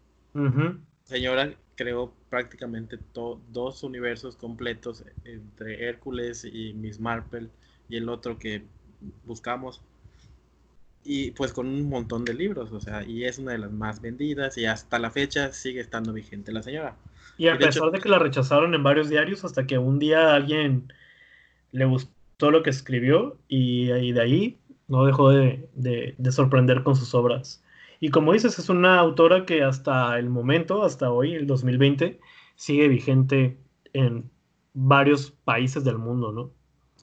Señora creó prácticamente dos universos completos entre Hércules y Miss Marple y el otro que buscamos. Y pues con un montón de libros, o sea, y es una de las más vendidas y hasta la fecha sigue estando vigente la señora. Y a pesar de que la rechazaron en varios diarios, hasta que un día alguien le gustó lo que escribió y, de ahí no dejó de, de sorprender con sus obras. Y como dices, es una autora que hasta el momento, hasta hoy, el 2020, sigue vigente en varios países del mundo, ¿no?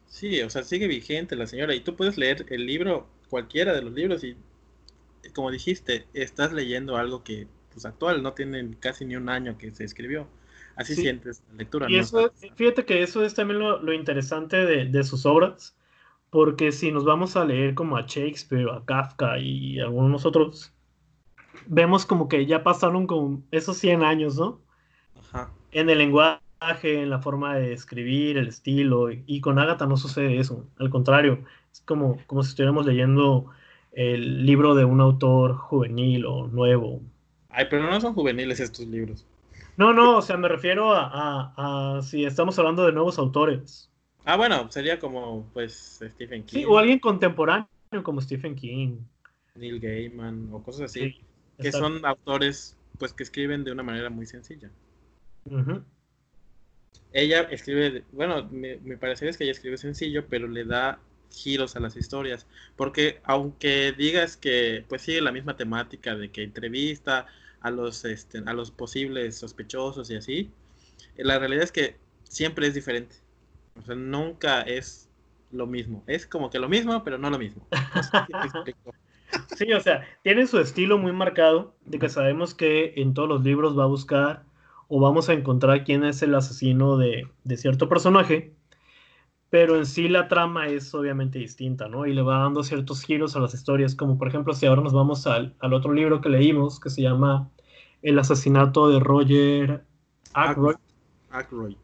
Sí, o sea, sigue vigente la señora. Y tú puedes leer el libro, cualquiera de los libros, y como dijiste, estás leyendo algo que, pues actual, no tiene casi ni un año que se escribió. Así sientes la lectura. Y eso, fíjate que eso es también lo, interesante de, de, sus obras, porque si nos vamos a leer como a Shakespeare, a Kafka y algunos otros, vemos como que ya pasaron con esos 100 años, ¿no? Ajá. En el lenguaje, en la forma de escribir, el estilo, y, con Agatha no sucede eso, al contrario, es como, como si estuviéramos leyendo el libro de un autor juvenil o nuevo. Ay, pero no son juveniles estos libros. No, no, o sea, me refiero a, si estamos hablando de nuevos autores. Ah, bueno, sería como, pues, Stephen King. Sí, o alguien contemporáneo como Stephen King. Neil Gaiman o cosas así que son autores pues que escriben de una manera muy sencilla. Ella escribe, bueno, mi, parecer es que ella escribe sencillo, pero le da giros a las historias, porque aunque digas que pues sigue la misma temática de que entrevista a los este, a los posibles sospechosos y así, la realidad es que siempre es diferente. O sea, nunca es lo mismo. Es como que lo mismo, pero no lo mismo. Sí, o sea, tiene su estilo muy marcado, de que sabemos que en todos los libros va a buscar o vamos a encontrar quién es el asesino de, cierto personaje, pero en sí la trama es obviamente distinta, ¿no? Y le va dando ciertos giros a las historias, como por ejemplo si ahora nos vamos al, otro libro que leímos, que se llama El asesinato de Roger Ackroyd. Ackroyd.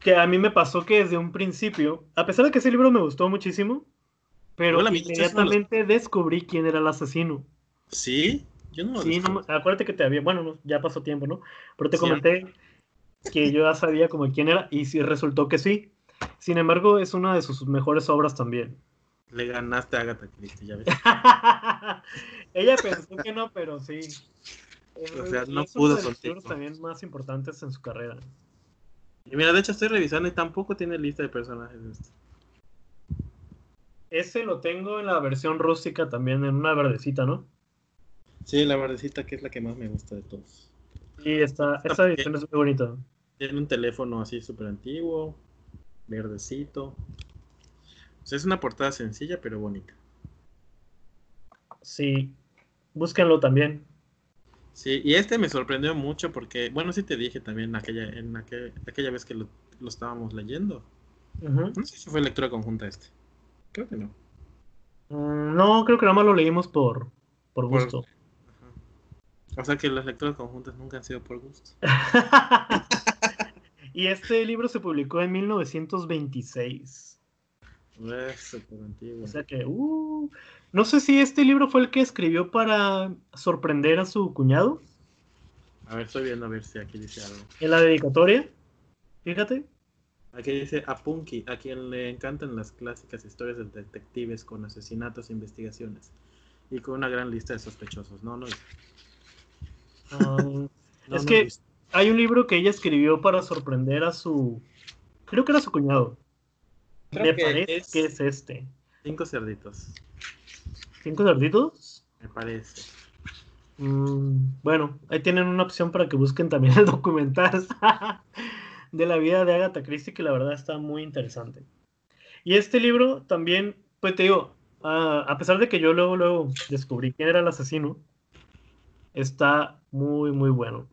Que a mí me pasó que desde un principio, a pesar de que ese libro me gustó muchísimo, pero Hola, inmediatamente descubrí quién era el asesino. ¿Sí? Yo no lo Sí, no, acuérdate que te había, bueno, no, ya pasó tiempo, ¿no? Pero te Sí. comenté que yo ya sabía como quién era y sí resultó que sí. Sin embargo, es una de sus mejores obras también. Le ganaste a Agatha Christie, ya ves. Ella pensó que no, pero sí. O sea, no pudo libros también más importantes en su carrera. Y mira, de hecho estoy revisando y tampoco tiene lista de personajes este. Ese lo tengo en la versión rústica también, en una verdecita, ¿no? Sí, la verdecita que es la que más me gusta de todos. Sí, está, esa edición es muy bonita. Tiene un teléfono así súper antiguo, verdecito. Sea, es una portada sencilla pero bonita. Sí, búsquenlo también. Sí, y este me sorprendió mucho porque, bueno, sí te dije también aquella, en aquel- aquella vez que lo, lo estábamos leyendo. Ujú. No sé si fue lectura conjunta este. Creo que no. Mm, No, creo que nada más lo leímos por, por gusto. O sea que las lecturas conjuntas nunca han sido por gusto. y este libro se publicó en 1926. Es. O sea que, uh, no sé si este libro fue el que escribió para sorprender a su cuñado A ver, estoy viendo a ver si aquí dice algo. en la dedicatoria. Fíjate. Aquí dice a Punky, a quien le encantan las clásicas historias de detectives con asesinatos e investigaciones. Y con una gran lista de sospechosos. No, no. Ah, no, Es no que- visto. hay un libro que ella escribió para sorprender a su. Creo que era su cuñado. Creo Me que parece es- que es este. Cinco cerditos, ¿Cinco cerditos? me parece. Mm, bueno, ahí tienen una opción para que busquen también el documental de la vida de Agatha Christie, que la verdad está muy interesante. Y este libro también, pues te digo, a pesar de que yo luego, luego descubrí quién era el asesino, está muy, muy bueno.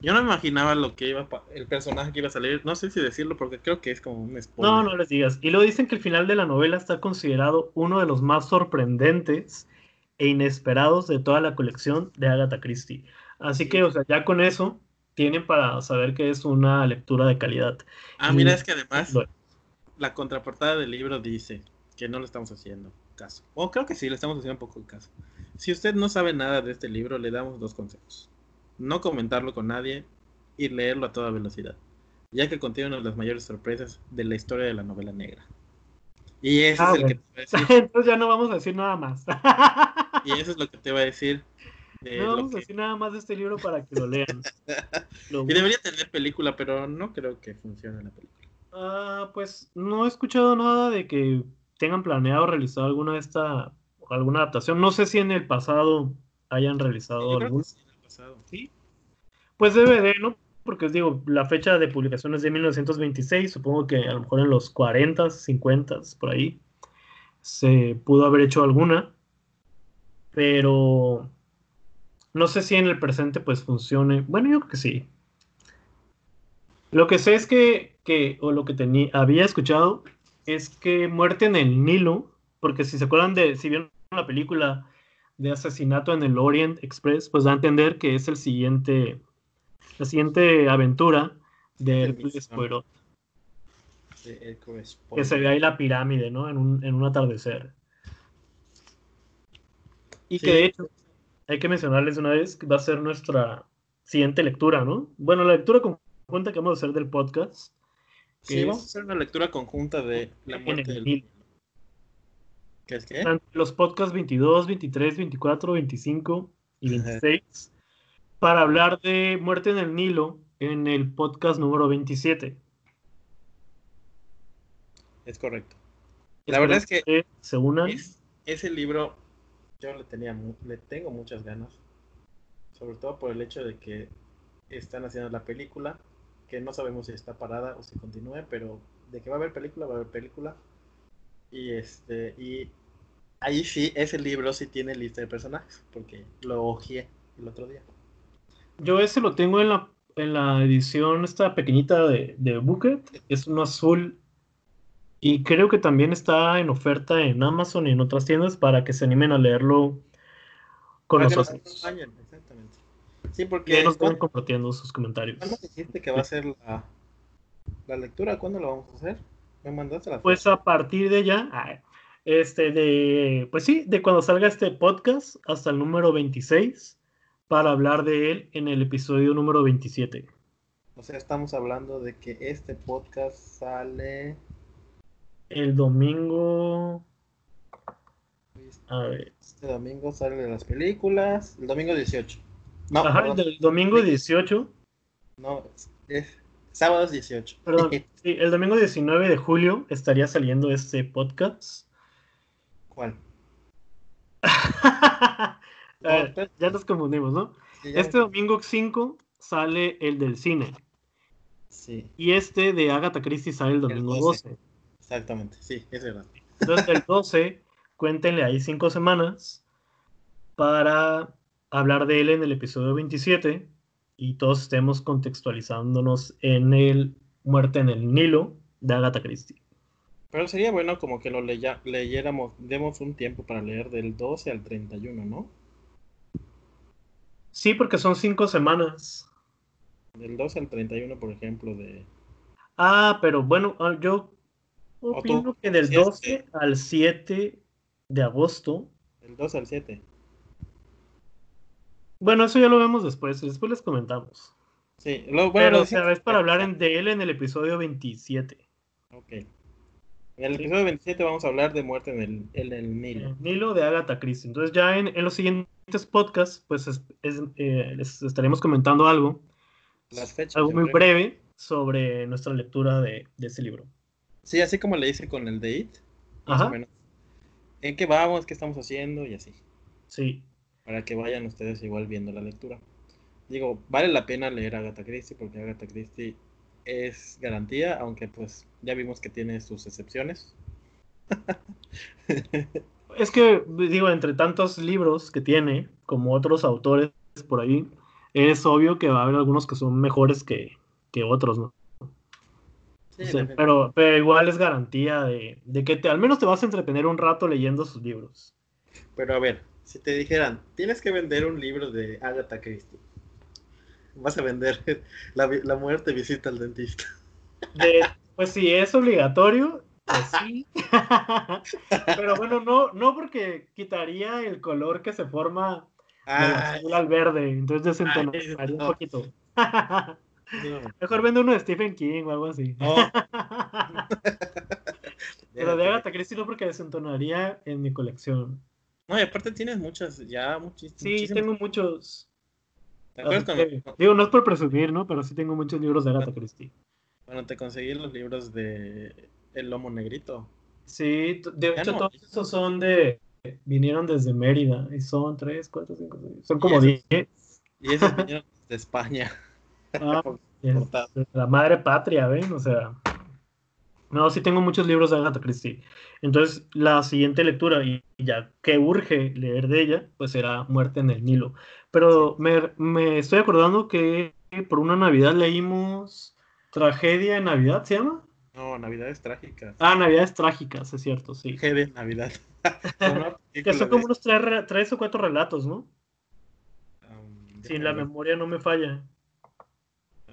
Yo no me imaginaba lo que iba el personaje que iba a salir. No sé si decirlo porque creo que es como un spoiler. No, no les digas. Y luego dicen que el final de la novela está considerado uno de los más sorprendentes e inesperados de toda la colección de Agatha Christie. Así que, o sea, ya con eso tienen para saber que es una lectura de calidad. Ah, mira, es que además Lo- la contraportada del libro dice que no le estamos haciendo caso. O creo que sí, le estamos haciendo un poco caso. Si usted no sabe nada de este libro, le damos dos consejos. No comentarlo con nadie y leerlo a toda velocidad, ya que contiene una de las mayores sorpresas de la historia de la novela negra. Y ese Ah, es el que te va a decir, Entonces ya no vamos a decir nada más. y eso es lo que te va a decir. No vamos a que- decir nada más de este libro para que lo lean. Lo Y debería tener película, pero no creo que funcione la película. Ah, pues no he escuchado nada de que tengan planeado realizar alguna de esta alguna adaptación. No sé si en el pasado hayan realizado alguna. sí, en el pasado. Pues DVD, ¿no? Porque os digo, la fecha de publicación es de 1926, supongo que a lo mejor en los 40, 50, por ahí, se pudo haber hecho alguna, pero no sé si en el presente pues funcione. Bueno, yo creo que sí. Lo que sé es que, que o lo que tenía, había escuchado, es que Muerte en el Nilo, porque si se acuerdan de, si vieron la película de Asesinato en el Orient Express, pues da a entender que es el siguiente la siguiente aventura de Hércules. Poirot, De que se ve ahí la pirámide, ¿no? En un, en un atardecer. Y Sí. que de hecho, hay que mencionarles una vez que va a ser nuestra siguiente lectura, ¿no? Bueno, la lectura conjunta que vamos a hacer del podcast. Sí, vamos a hacer una lectura conjunta de La muerte el del Nilo. ¿Qué es qué? Los podcasts 22, 23, 24, 25 y Ajá. 26 para hablar de Muerte en el Nilo en el podcast número 27. Es correcto. La verdad es que se unan. es- ese libro yo le tenía le tengo muchas ganas. Sobre todo por el hecho de que están haciendo la película, que no sabemos si está parada o si continúe, pero de que va a haber película, va a haber película. Y este, y ahí sí, ese libro sí tiene lista de personajes, porque lo ojeé el otro día. Yo ese lo tengo en la, en la edición esta pequeñita de, de Bucket, es uno azul y creo que también está en oferta en Amazon y en otras tiendas para que se animen a leerlo con Para que nosotros. nos acompañen, exactamente. Sí, porque. Ya nos están compartiendo sus comentarios. ¿Cuándo dijiste que va a ser la, la lectura? ¿Cuándo lo vamos a hacer? ¿Me mandaste la Pues a partir de ya, ah, este, de, pues sí, de cuando salga este podcast hasta el número 26 para hablar de él en el episodio número 27. O sea, estamos hablando de que este podcast sale el domingo. A ver. Este domingo sale de las películas. El domingo 18. No, Ajá, el domingo 18. No, es sábados 18. Perdón, sí, el domingo 19 de julio estaría saliendo este podcast. ¿Cuál? ya nos confundimos, ¿no? este domingo 5 sale el del cine. Sí. Y este de Agatha Christie sale el domingo 12. Exactamente, sí, es verdad. Entonces el 12, cuéntenle ahí cinco semanas para hablar de él en el episodio 27 y todos estemos contextualizándonos en el Muerte en el Nilo de Agatha Christie. Pero sería bueno como que lo leyéramos, demos un tiempo para leer del 12 al 31, ¿no? Sí, porque son cinco semanas. Del 12 al 31, por ejemplo, de... Ah, pero bueno, ah, yo opino que del 12 al 7 de agosto. Del 12 al 7. Bueno, eso ya lo vemos después, después les comentamos. Sí, lo, bueno, Pero, es para hablar de él en el episodio 27. Ok. En el episodio 27 vamos a hablar de muerte en el, el Nilo. El Nilo de Agatha Christie. Entonces ya en, los siguientes podcasts, pues eh, les estaremos comentando algo. Las fechas. Algo muy breve sobre nuestra lectura de, de ese libro. Sí, así como le hice con el de It. Más o menos. ¿En qué vamos? ¿Qué estamos haciendo? Y así. Sí. Para que vayan ustedes igual viendo la lectura. Digo, vale la pena leer Agatha Christie porque Agatha Christie es garantía, aunque pues ya vimos que tiene sus excepciones. es que, digo, entre tantos libros que tiene, como otros autores por ahí, es obvio que va a haber algunos que son mejores que, que otros, ¿no? Pero, pero igual es garantía de, que te, al menos te vas a entretener un rato leyendo sus libros. Pero a ver, si te dijeran, tienes que vender un libro de Agatha Christie, vas a vender La, muerte visita al dentista. pues si es obligatorio, pues sí. pero bueno, no, no porque quitaría el color que se forma azul al verde, entonces desentonaría un poquito. Mejor vende uno de Stephen King o algo así. Pero de Agatha Christie no porque desentonaría en mi colección. No, y aparte tienes muchas, ya muchísimas. Sí, tengo muchos. digo, no es por presumir, ¿no? Pero sí tengo muchos libros de Agatha Christie. Bueno, te conseguí los libros de El Lomo Negrito. Sí, de hecho todos esos son de... Vinieron desde Mérida y son 3, 4, 5, 6. Son como 10. Y esos vinieron de España. La madre patria, ¿ven? O sea. No, sí tengo muchos libros de Agatha Christie. Entonces, la siguiente lectura, y ya que urge leer de ella, pues será Muerte en el Nilo. Pero me, me estoy acordando que por una Navidad leímos Tragedia en Navidad, ¿se llama? No, Navidades Trágicas. Ah, Navidades Trágicas, es cierto, sí. Tragedia en Navidad. que son como unos tres, o cuatro relatos, ¿no? Um, si la memoria no me falla.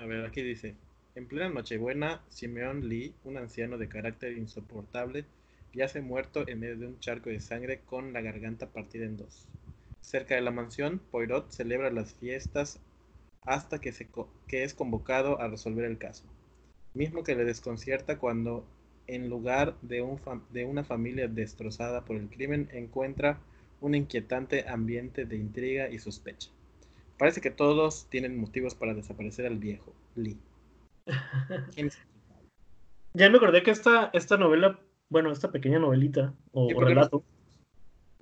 A ver, aquí dice. En plena Nochebuena, Simeón Lee, un anciano de carácter insoportable, yace muerto en medio de un charco de sangre con la garganta partida en dos. Cerca de la mansión, Poirot celebra las fiestas hasta que, es convocado a resolver el caso, mismo que le desconcierta cuando, en lugar de una familia destrozada por el crimen, encuentra un inquietante ambiente de intriga y sospecha. Parece que todos tienen motivos para desaparecer al viejo, Lee. ya me acordé que esta, esta novela, bueno, esta pequeña novelita o, relato,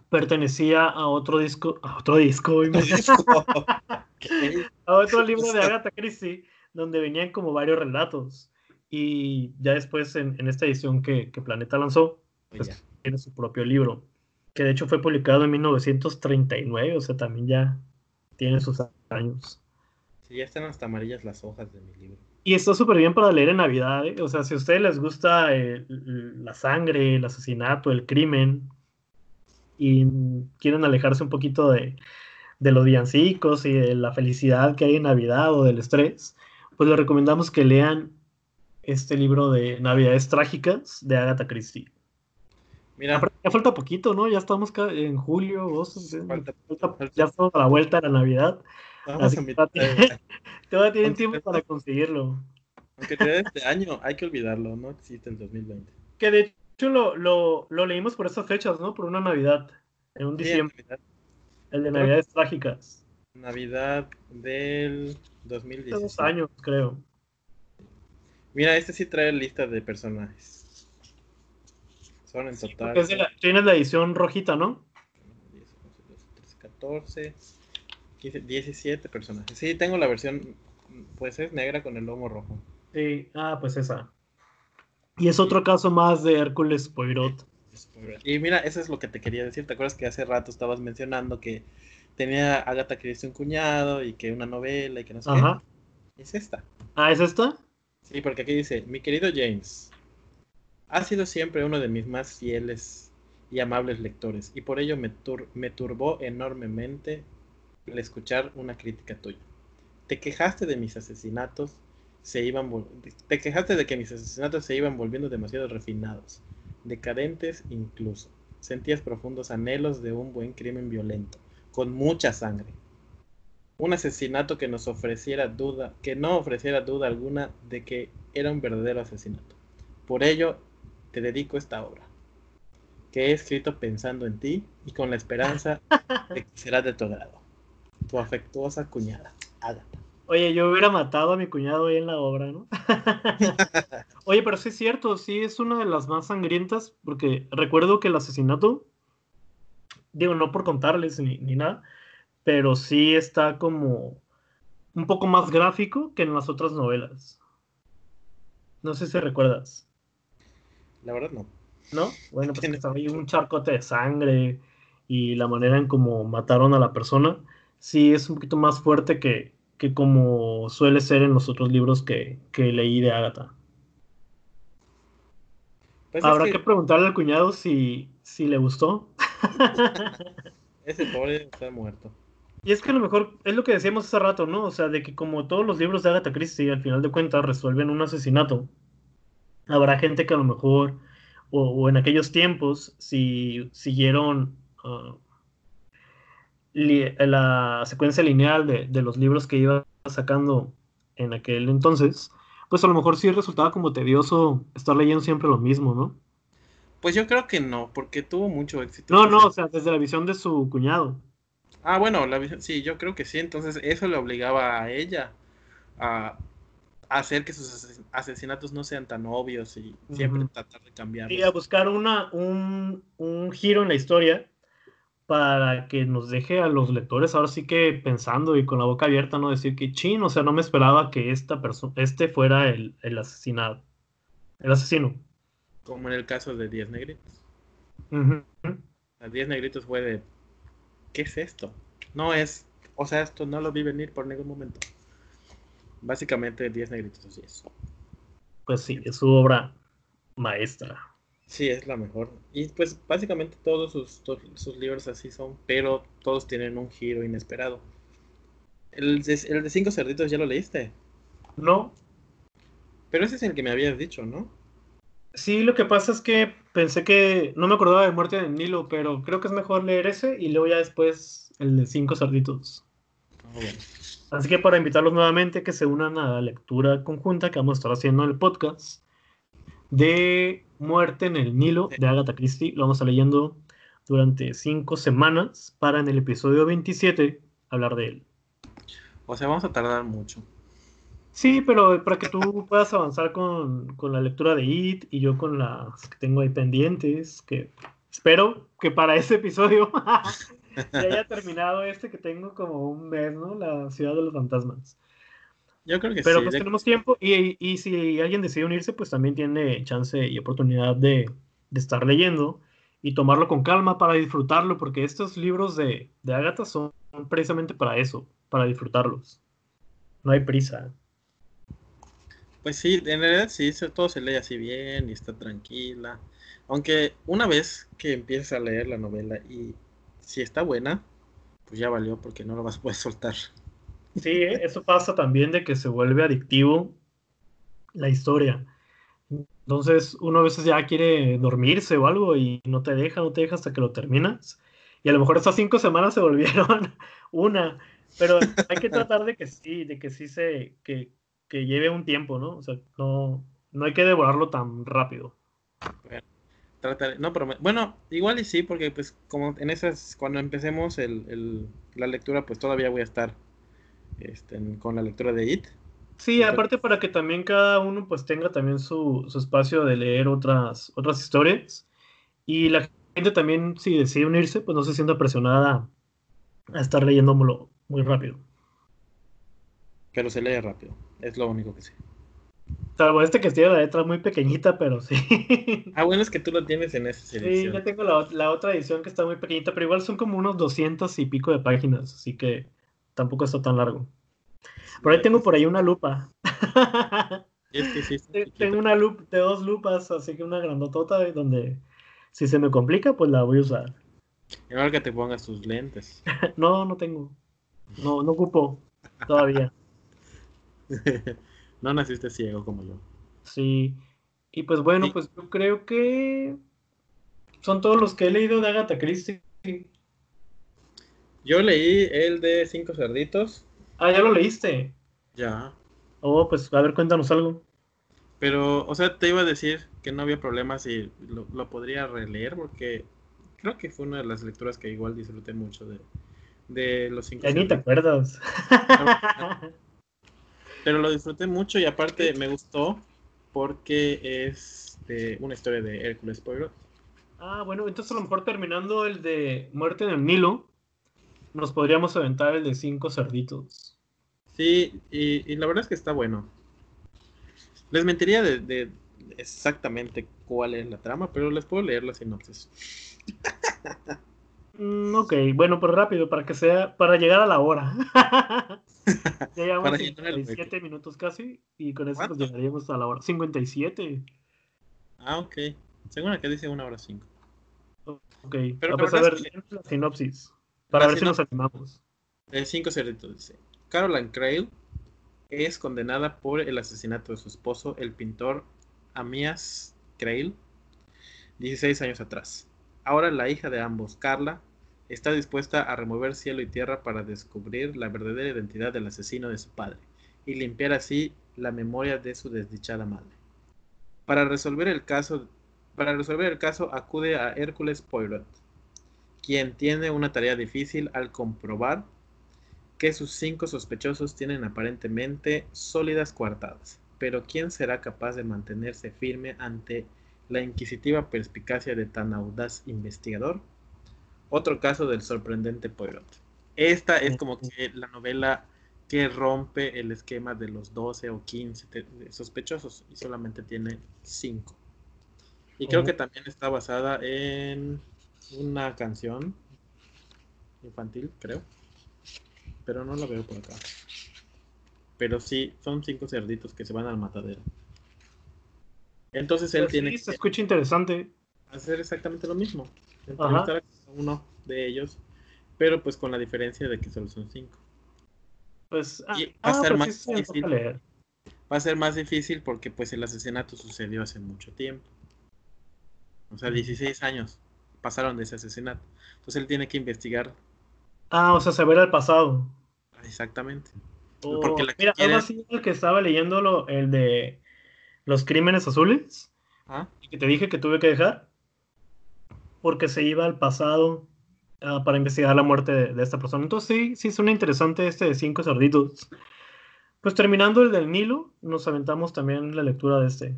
pertenecía a otro disco, a otro disco, a otro libro de Agatha Christie, donde venían como varios relatos. Y ya después, en, esta edición que, Planeta lanzó, pues, tiene su propio libro, que de hecho fue publicado en 1939, o sea, también ya tiene sus años. Sí, ya están hasta amarillas las hojas de mi libro. Y está súper bien para leer en Navidad. ¿eh? O sea, si a ustedes les gusta la sangre, el asesinato, el crimen, y quieren alejarse un poquito de, de los villancicos y de la felicidad que hay en Navidad o del estrés, pues les recomendamos que lean este libro de Navidades Trágicas de Agatha Christie. Mira, ya falta poquito, ¿no? Ya estamos en julio, ya estamos a la vuelta de la Navidad. Vamos a mitad. Todavía tienen tiempo para conseguirlo. Aunque te este año, hay que olvidarlo, no existe en 2020. Que de hecho lo, lo, lo leímos por estas fechas, ¿no? Por una Navidad, en un diciembre. El de Navidades Trágicas. Navidad del 2016. dos años, creo. Mira, este sí trae lista de personajes. Son en total. tienes la edición rojita, ¿no? 10, 11, 12, 13, 14, 15, 17 personajes. Sí, tengo la versión, pues es negra con el lomo rojo. Sí, ah, pues esa. Y es otro caso más de Hércules Poirot. Y mira, eso es lo que te quería decir. ¿Te acuerdas que hace rato estabas mencionando que tenía Agatha Christie un cuñado y que una novela y que no sé Ajá. qué? Es esta. Ah, ¿es esta? Sí, porque aquí dice, mi querido James, ha sido siempre uno de mis más fieles y amables lectores y por ello me, me turbó enormemente el escuchar una crítica tuya. Te quejaste de mis asesinatos, se iban te quejaste de que mis asesinatos se iban volviendo demasiado refinados decadentes incluso. Sentías profundos anhelos de un buen crimen violento, con mucha sangre. Un asesinato que nos ofreciera duda, que no ofreciera duda alguna de que era un verdadero asesinato. Por ello, te dedico esta obra, que he escrito pensando en ti y con la esperanza de que será de tu agrado. Tu afectuosa cuñada, Agatha. Oye, yo hubiera matado a mi cuñado ahí en la obra, ¿no? Oye, pero sí es cierto, sí es una de las más sangrientas, porque recuerdo que el asesinato, digo, no por contarles ni, nada, pero sí está como un poco más gráfico que en las otras novelas. No sé si recuerdas. La verdad no. ¿No? Bueno, pues estaba ahí un charcote de sangre y la manera en cómo mataron a la persona, sí es un poquito más fuerte que, que como suele ser en los otros libros que, leí de Agatha. Pues Habrá que... preguntarle al cuñado si, si le gustó. Ese pobre está muerto. Y es que a lo mejor es lo que decíamos hace rato, ¿no? O sea, de que como todos los libros de Agatha Christie al final de cuentas resuelven un asesinato, habrá gente que a lo mejor, o, en aquellos tiempos, si siguieron ah, la secuencia lineal de, los libros que iba sacando en aquel entonces, pues a lo mejor sí resultaba como tedioso estar leyendo siempre lo mismo, ¿no? Pues yo creo que no, porque tuvo mucho éxito. No, no, o sea, desde la visión de su cuñado. Ah, bueno, la visión, sí, yo creo que sí, entonces eso le obligaba a ella a, hacer que sus asesinatos no sean tan obvios y siempre tratar de cambiarlos. Y a buscar una, un, un giro en la historia para que nos deje a los lectores ahora sí que pensando y con la boca abierta, no decir que chin, o sea, no me esperaba que esta persona, este fuera el, el, asesinado, el asesino. Como en el caso de Diez Negritos. A Diez Negritos fue de, ¿qué es esto? No es, o sea, esto no lo vi venir por ningún momento. Básicamente Diez Negritos así es. Pues sí, es su obra maestra. Sí, es la mejor. Y pues básicamente todos sus, sus libros así son, pero todos tienen un giro inesperado. El de, el de Cinco Cerditos ya lo leíste. No. Pero ese es el que me habías dicho, ¿no? Sí, lo que pasa es que pensé que no me acordaba de Muerte de Nilo, pero creo que es mejor leer ese y luego ya después el de Cinco Cerditos. Ah, así que para invitarlos nuevamente que se unan a la lectura conjunta que vamos a estar haciendo en el podcast de Muerte en el Nilo de Agatha Christie. Lo vamos a leyendo durante cinco semanas para en el episodio 27 hablar de él. O sea, vamos a tardar mucho. Sí, pero para que tú puedas avanzar con, la lectura de It y yo con las que tengo ahí pendientes, que espero que para ese episodio ya haya terminado este que tengo como un mes, ¿no? La ciudad de los fantasmas. Yo creo que Pero pues tenemos tiempo y, y, si alguien decide unirse, pues también tiene chance y oportunidad de, de, estar leyendo y tomarlo con calma para disfrutarlo, porque estos libros de, de Agatha son precisamente para eso, para disfrutarlos. No hay prisa. Pues sí, en realidad sí, todo se lee así bien y está tranquila. Aunque una vez que empieces a leer la novela y si está buena, pues ya valió porque no lo vas a poder soltar. Sí, eso pasa también de que se vuelve adictivo la historia. Entonces uno a veces ya quiere dormirse o algo y no te deja, no te deja hasta que lo terminas. Y a lo mejor esas cinco semanas se volvieron una, pero hay que tratar de que sí, de que sí se, que, que lleve un tiempo, ¿no? O sea, no, no hay que devorarlo tan rápido. Bueno, no, pero bueno, igual y sí, porque pues como en esas, cuando empecemos el, el, la lectura, pues todavía voy a estar este, con la lectura de IT. Sí, aparte para que también cada uno pues tenga también su, su, espacio de leer otras, otras historias y la gente también si decide unirse pues no se sienta presionada a estar leyéndomelo muy rápido. Pero se lee rápido, es lo único que sé. Salvo este que tiene la letra muy pequeñita, pero sí. Ah, bueno, es que tú lo tienes en esa edición. Sí, yo tengo la, la, otra edición que está muy pequeñita, pero igual son como unos 200 y pico de páginas, así que tampoco está tan largo. Por ahí tengo por ahí una lupa. Es que sí, tengo una lupa de dos lupas, así que una grandotota donde si se me complica, pues la voy a usar. Igual que te pongas tus lentes. no, no tengo. No, no ocupo todavía. no naciste ciego como yo. Sí. Y pues bueno, pues yo creo que son todos los que he leído de Agatha Christie. Yo leí el de Cinco Cerditos. Ah, ya lo leíste. Ya. Oh, pues a ver, cuéntanos algo. Pero, o sea, te iba a decir que no había problema si lo, podría releer, porque creo que fue una de las lecturas que igual disfruté mucho de, de los cinco. Ya ni te acuerdas. Pero lo disfruté mucho y aparte me gustó porque es de una historia de Hércules Poirot. Ah, bueno, entonces a lo mejor terminando el de Muerte en el Nilo, nos podríamos aventar el de cinco cerditos. Sí, y, la verdad es que está bueno. Les mentiría de, exactamente cuál es la trama, pero les puedo leer la sinopsis. Mm, ok, bueno, pero rápido, para que sea, para llegar a la hora. ya llevamos 57 minutos casi, y con eso pues llegaríamos a la hora. 57. Ah, ok. Según que dice una hora cinco. Ok, pero a ver, la sinopsis. Para ver si nos animamos. El 5 cerditos dice: Caroline Crail es condenada por el asesinato de su esposo, el pintor Amias Crail, 16 años atrás. Ahora la hija de ambos, Carla, está dispuesta a remover cielo y tierra para descubrir la verdadera identidad del asesino de su padre y limpiar así la memoria de su desdichada madre. Para resolver el caso, para resolver el caso acude a Hércules Poirot, quien tiene una tarea difícil al comprobar que sus cinco sospechosos tienen aparentemente sólidas coartadas. Pero ¿quién será capaz de mantenerse firme ante la inquisitiva perspicacia de tan audaz investigador? Otro caso del sorprendente Poirot. Esta es como que la novela que rompe el esquema de los 12 o 15 sospechosos y solamente tiene 5. Y creo que también está basada en una canción infantil, creo. Pero no la veo por acá. Pero sí, son cinco cerditos que se van al matadero. Entonces él pues tiene se escucha interesante. Hacer exactamente lo mismo. Entrevistar uno de ellos. Pero pues con la diferencia de que solo son cinco. Pues ah, va a ah, ser pues más difícil. Va a ser más difícil porque pues el asesinato sucedió hace mucho tiempo. O sea, 16 años pasaron de ese asesinato. Entonces él tiene que investigar. Ah, o sea, saber el pasado. Exactamente. Oh, Porque mira, algo así el que estaba leyendo el de los crímenes azules. ¿Ah? Y que te dije que tuve que dejar. Porque se iba al pasado ah, para investigar la muerte de, esta persona. Entonces sí, sí suena interesante este de cinco cerditos. Pues terminando el del Nilo, nos aventamos también la lectura de este.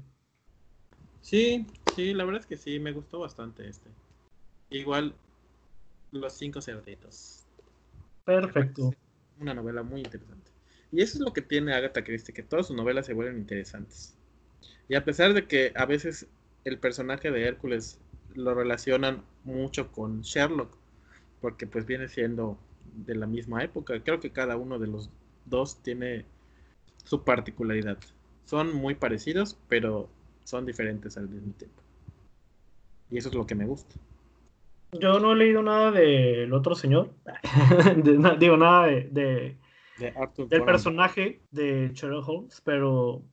Sí, sí, la verdad es que sí, me gustó bastante este. Igual Los Cinco Cerditos. Perfecto. Una novela muy interesante. Y eso es lo que tiene Agatha Christie, que todas sus novelas se vuelven interesantes. Y a pesar de que a veces el personaje de Hércules lo relacionan mucho con Sherlock, porque pues viene siendo de la misma época, creo que cada uno de los dos tiene su particularidad. Son muy parecidos, pero son diferentes al mismo tiempo. Y eso es lo que me gusta. Yo no he leído nada del otro señor. digo, nada de, del personaje de Sherlock Holmes, pero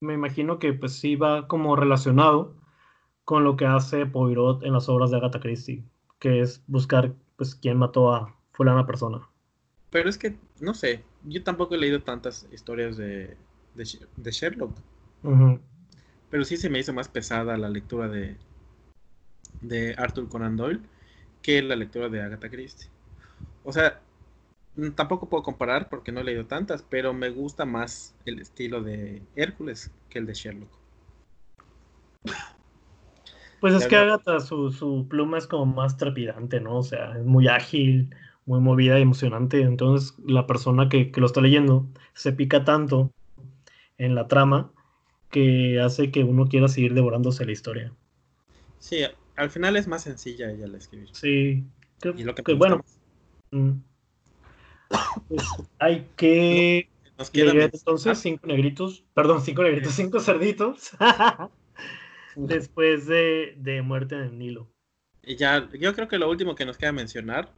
me imagino que pues sí va como relacionado con lo que hace Poirot en las obras de Agatha Christie, que es buscar pues quién mató a fulana persona. Pero es que, no sé, yo tampoco he leído tantas historias de, de, Sherlock. Pero sí se me hizo más pesada la lectura de, de Arthur Conan Doyle que la lectura de Agatha Christie. O sea, tampoco puedo comparar porque no he leído tantas, pero me gusta más el estilo de Hércules que el de Sherlock. Pues es que Agatha, su, pluma es como más trepidante, ¿no? O sea, es muy ágil, muy movida y emocionante. Entonces, la persona que, que lo está leyendo se pica tanto en la trama que hace que uno quiera seguir devorándose la historia. Sí, al final es más sencilla ella la escribir. Sí, y lo que, bueno. Mm. Pues hay que. Nos quedan entonces cinco negritos, perdón, cinco negritos, cinco cerditos. después de, de, Muerte en el Nilo. Y ya, yo creo que lo último que nos queda mencionar,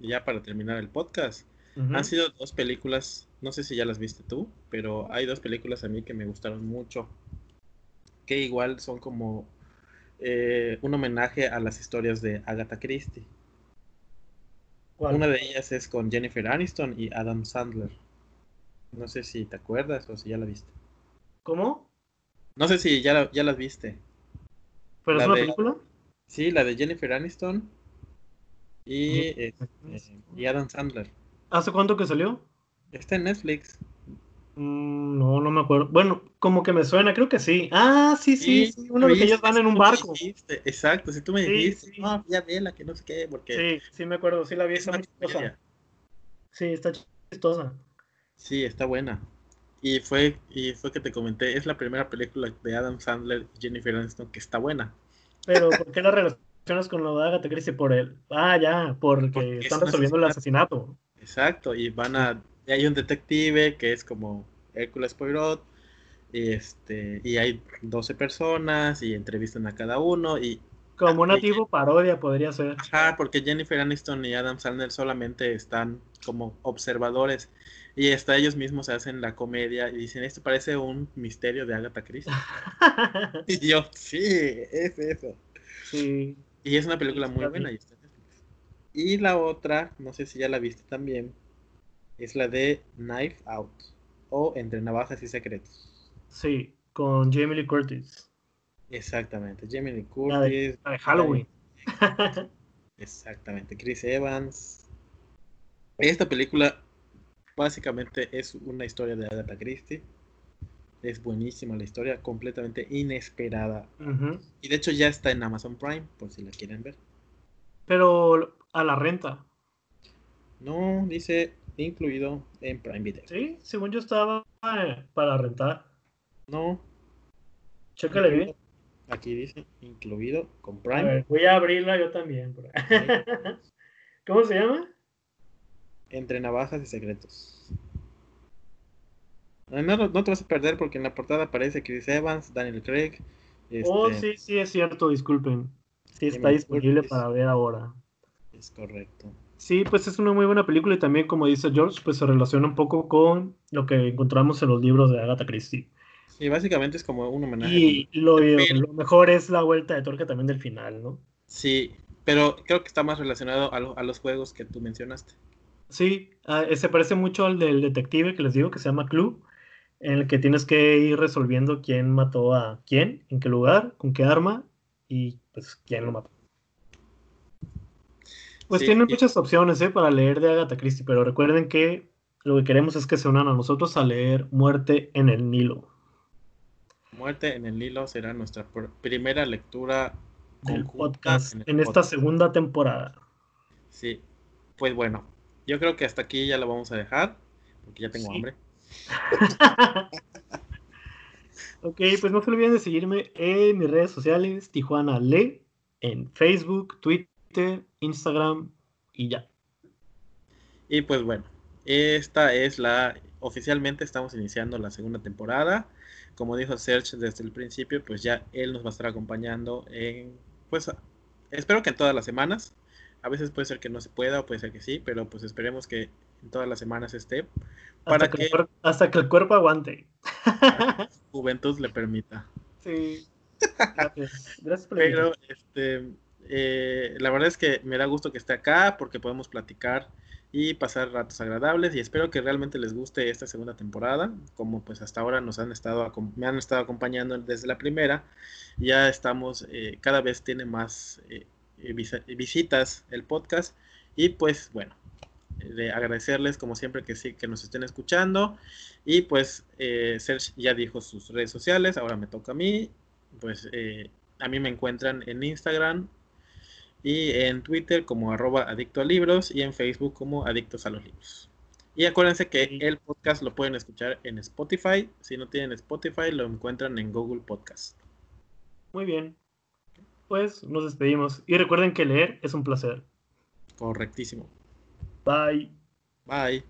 ya para terminar el podcast, han sido dos películas, no sé si ya las viste tú, pero hay dos películas a mí que me gustaron mucho, que igual son como eh, un homenaje a las historias de Agatha Christie. Una de ellas es con Jennifer Aniston y Adam Sandler. No sé si te acuerdas o si ya la viste. ¿Cómo? No sé si ya, ya las viste. ¿Pero es una película? Sí, la de Jennifer Aniston y, este, y Adam Sandler. ¿Hace cuánto que salió? Está en Netflix. Mm, no, no me acuerdo. Bueno, como que me suena, creo que sí. Ah, sí, sí, sí. Uno de que ellos van en un barco. exacto, si tú me dijiste, no, ya la que no sé qué, porque. Sí, sí me acuerdo, sí la vi, está muy chistosa. Sí, está chistosa. Sí, está buena. Y fue, y fue que te comenté, es la primera película de Adam Sandler y Jennifer Aniston que está buena. Pero, ¿por qué la relacionas con lo de Agatha Christie por él? Ah, ya, porque, están resolviendo el asesinato. Exacto, y van a hay un detective que es como Hércules Poirot, y, este, y hay 12 personas y entrevistan a cada uno y... Como una tipo parodia podría ser. Ajá, porque Jennifer Aniston y Adam Sandler solamente están como observadores y hasta ellos mismos hacen la comedia y dicen, esto parece un misterio de Agatha Christie. y yo, sí, es eso. Sí. Y es una película muy buena. Y, y la otra, no sé si ya la viste también, es la de Knife Out o Entre Navajas y Secretos. Sí, con Jamie Lee Curtis. Exactamente, Jamie Lee Curtis. La de, Halloween. Exactamente, Chris Evans. Esta película básicamente es una historia de Agatha Christie. Es buenísima la historia, completamente inesperada. Y de hecho ya está en Amazon Prime, por si la quieren ver. Pero a la renta. No, dice incluido en Prime Video. Sí, según yo estaba eh, para rentar. No. Chécale bien. Aquí dice incluido con Prime. voy a abrirla yo también. ¿Cómo se llama? Entre navajas y secretos. No, no, te vas a perder porque en la portada aparece Chris Evans, Daniel Craig. Oh, este, sí, sí, es cierto, disculpen. Sí, está disponible para ver ahora. Es correcto. Sí, pues es una muy buena película y también, como dice George, pues se relaciona un poco con lo que encontramos en los libros de Agatha Christie. Sí, básicamente es como un homenaje. Y lo, mejor es la vuelta de torque también del final, ¿no? Sí, pero creo que está más relacionado a, los juegos que tú mencionaste. Sí, ah, eh, se parece mucho al del detective que les digo, que se llama Clue, en el que tienes que ir resolviendo quién mató a quién, en qué lugar, con qué arma y pues quién lo mató. Pues tienen muchas opciones ¿eh? para leer de Agatha Christie, pero recuerden que lo que queremos es que se unan a nosotros a leer Muerte en el Nilo. Muerte en el Nilo será nuestra primera lectura del podcast en, esta segunda temporada. Sí, pues bueno, yo creo que hasta aquí ya lo vamos a dejar, porque ya tengo hambre. ok, pues no se olviden de seguirme en mis redes sociales, Tijuana Le, en Facebook, Twitter Instagram y ya. Y pues bueno, esta es la, oficialmente estamos iniciando la segunda temporada. Como dijo Serge desde el principio, pues ya él nos va a estar acompañando en, pues espero que en todas las semanas, A veces puede ser que no se pueda o puede ser que sí, pero pues esperemos que en todas las semanas esté. Para hasta que, hasta que el cuerpo aguante. Juventud le permita. Sí. Gracias. Gracias por Pero este, eh, la verdad es que me da gusto que esté acá porque podemos platicar y pasar ratos agradables y espero que realmente les guste esta segunda temporada como pues hasta ahora nos han estado me han estado acompañando desde la primera ya estamos eh, cada vez tiene más eh, visitas el podcast y pues bueno de agradecerles como siempre que sí que nos estén escuchando y pues Serge ya dijo sus redes sociales ahora me toca a mí pues a mí me encuentran en Instagram y en Twitter como arroba adicto a libros y en Facebook como adictos a los libros. Y acuérdense que el podcast lo pueden escuchar en Spotify. Si no tienen Spotify, lo encuentran en Google Podcast. Muy bien. Pues nos despedimos. Y recuerden que leer es un placer. Correctísimo. Bye. Bye.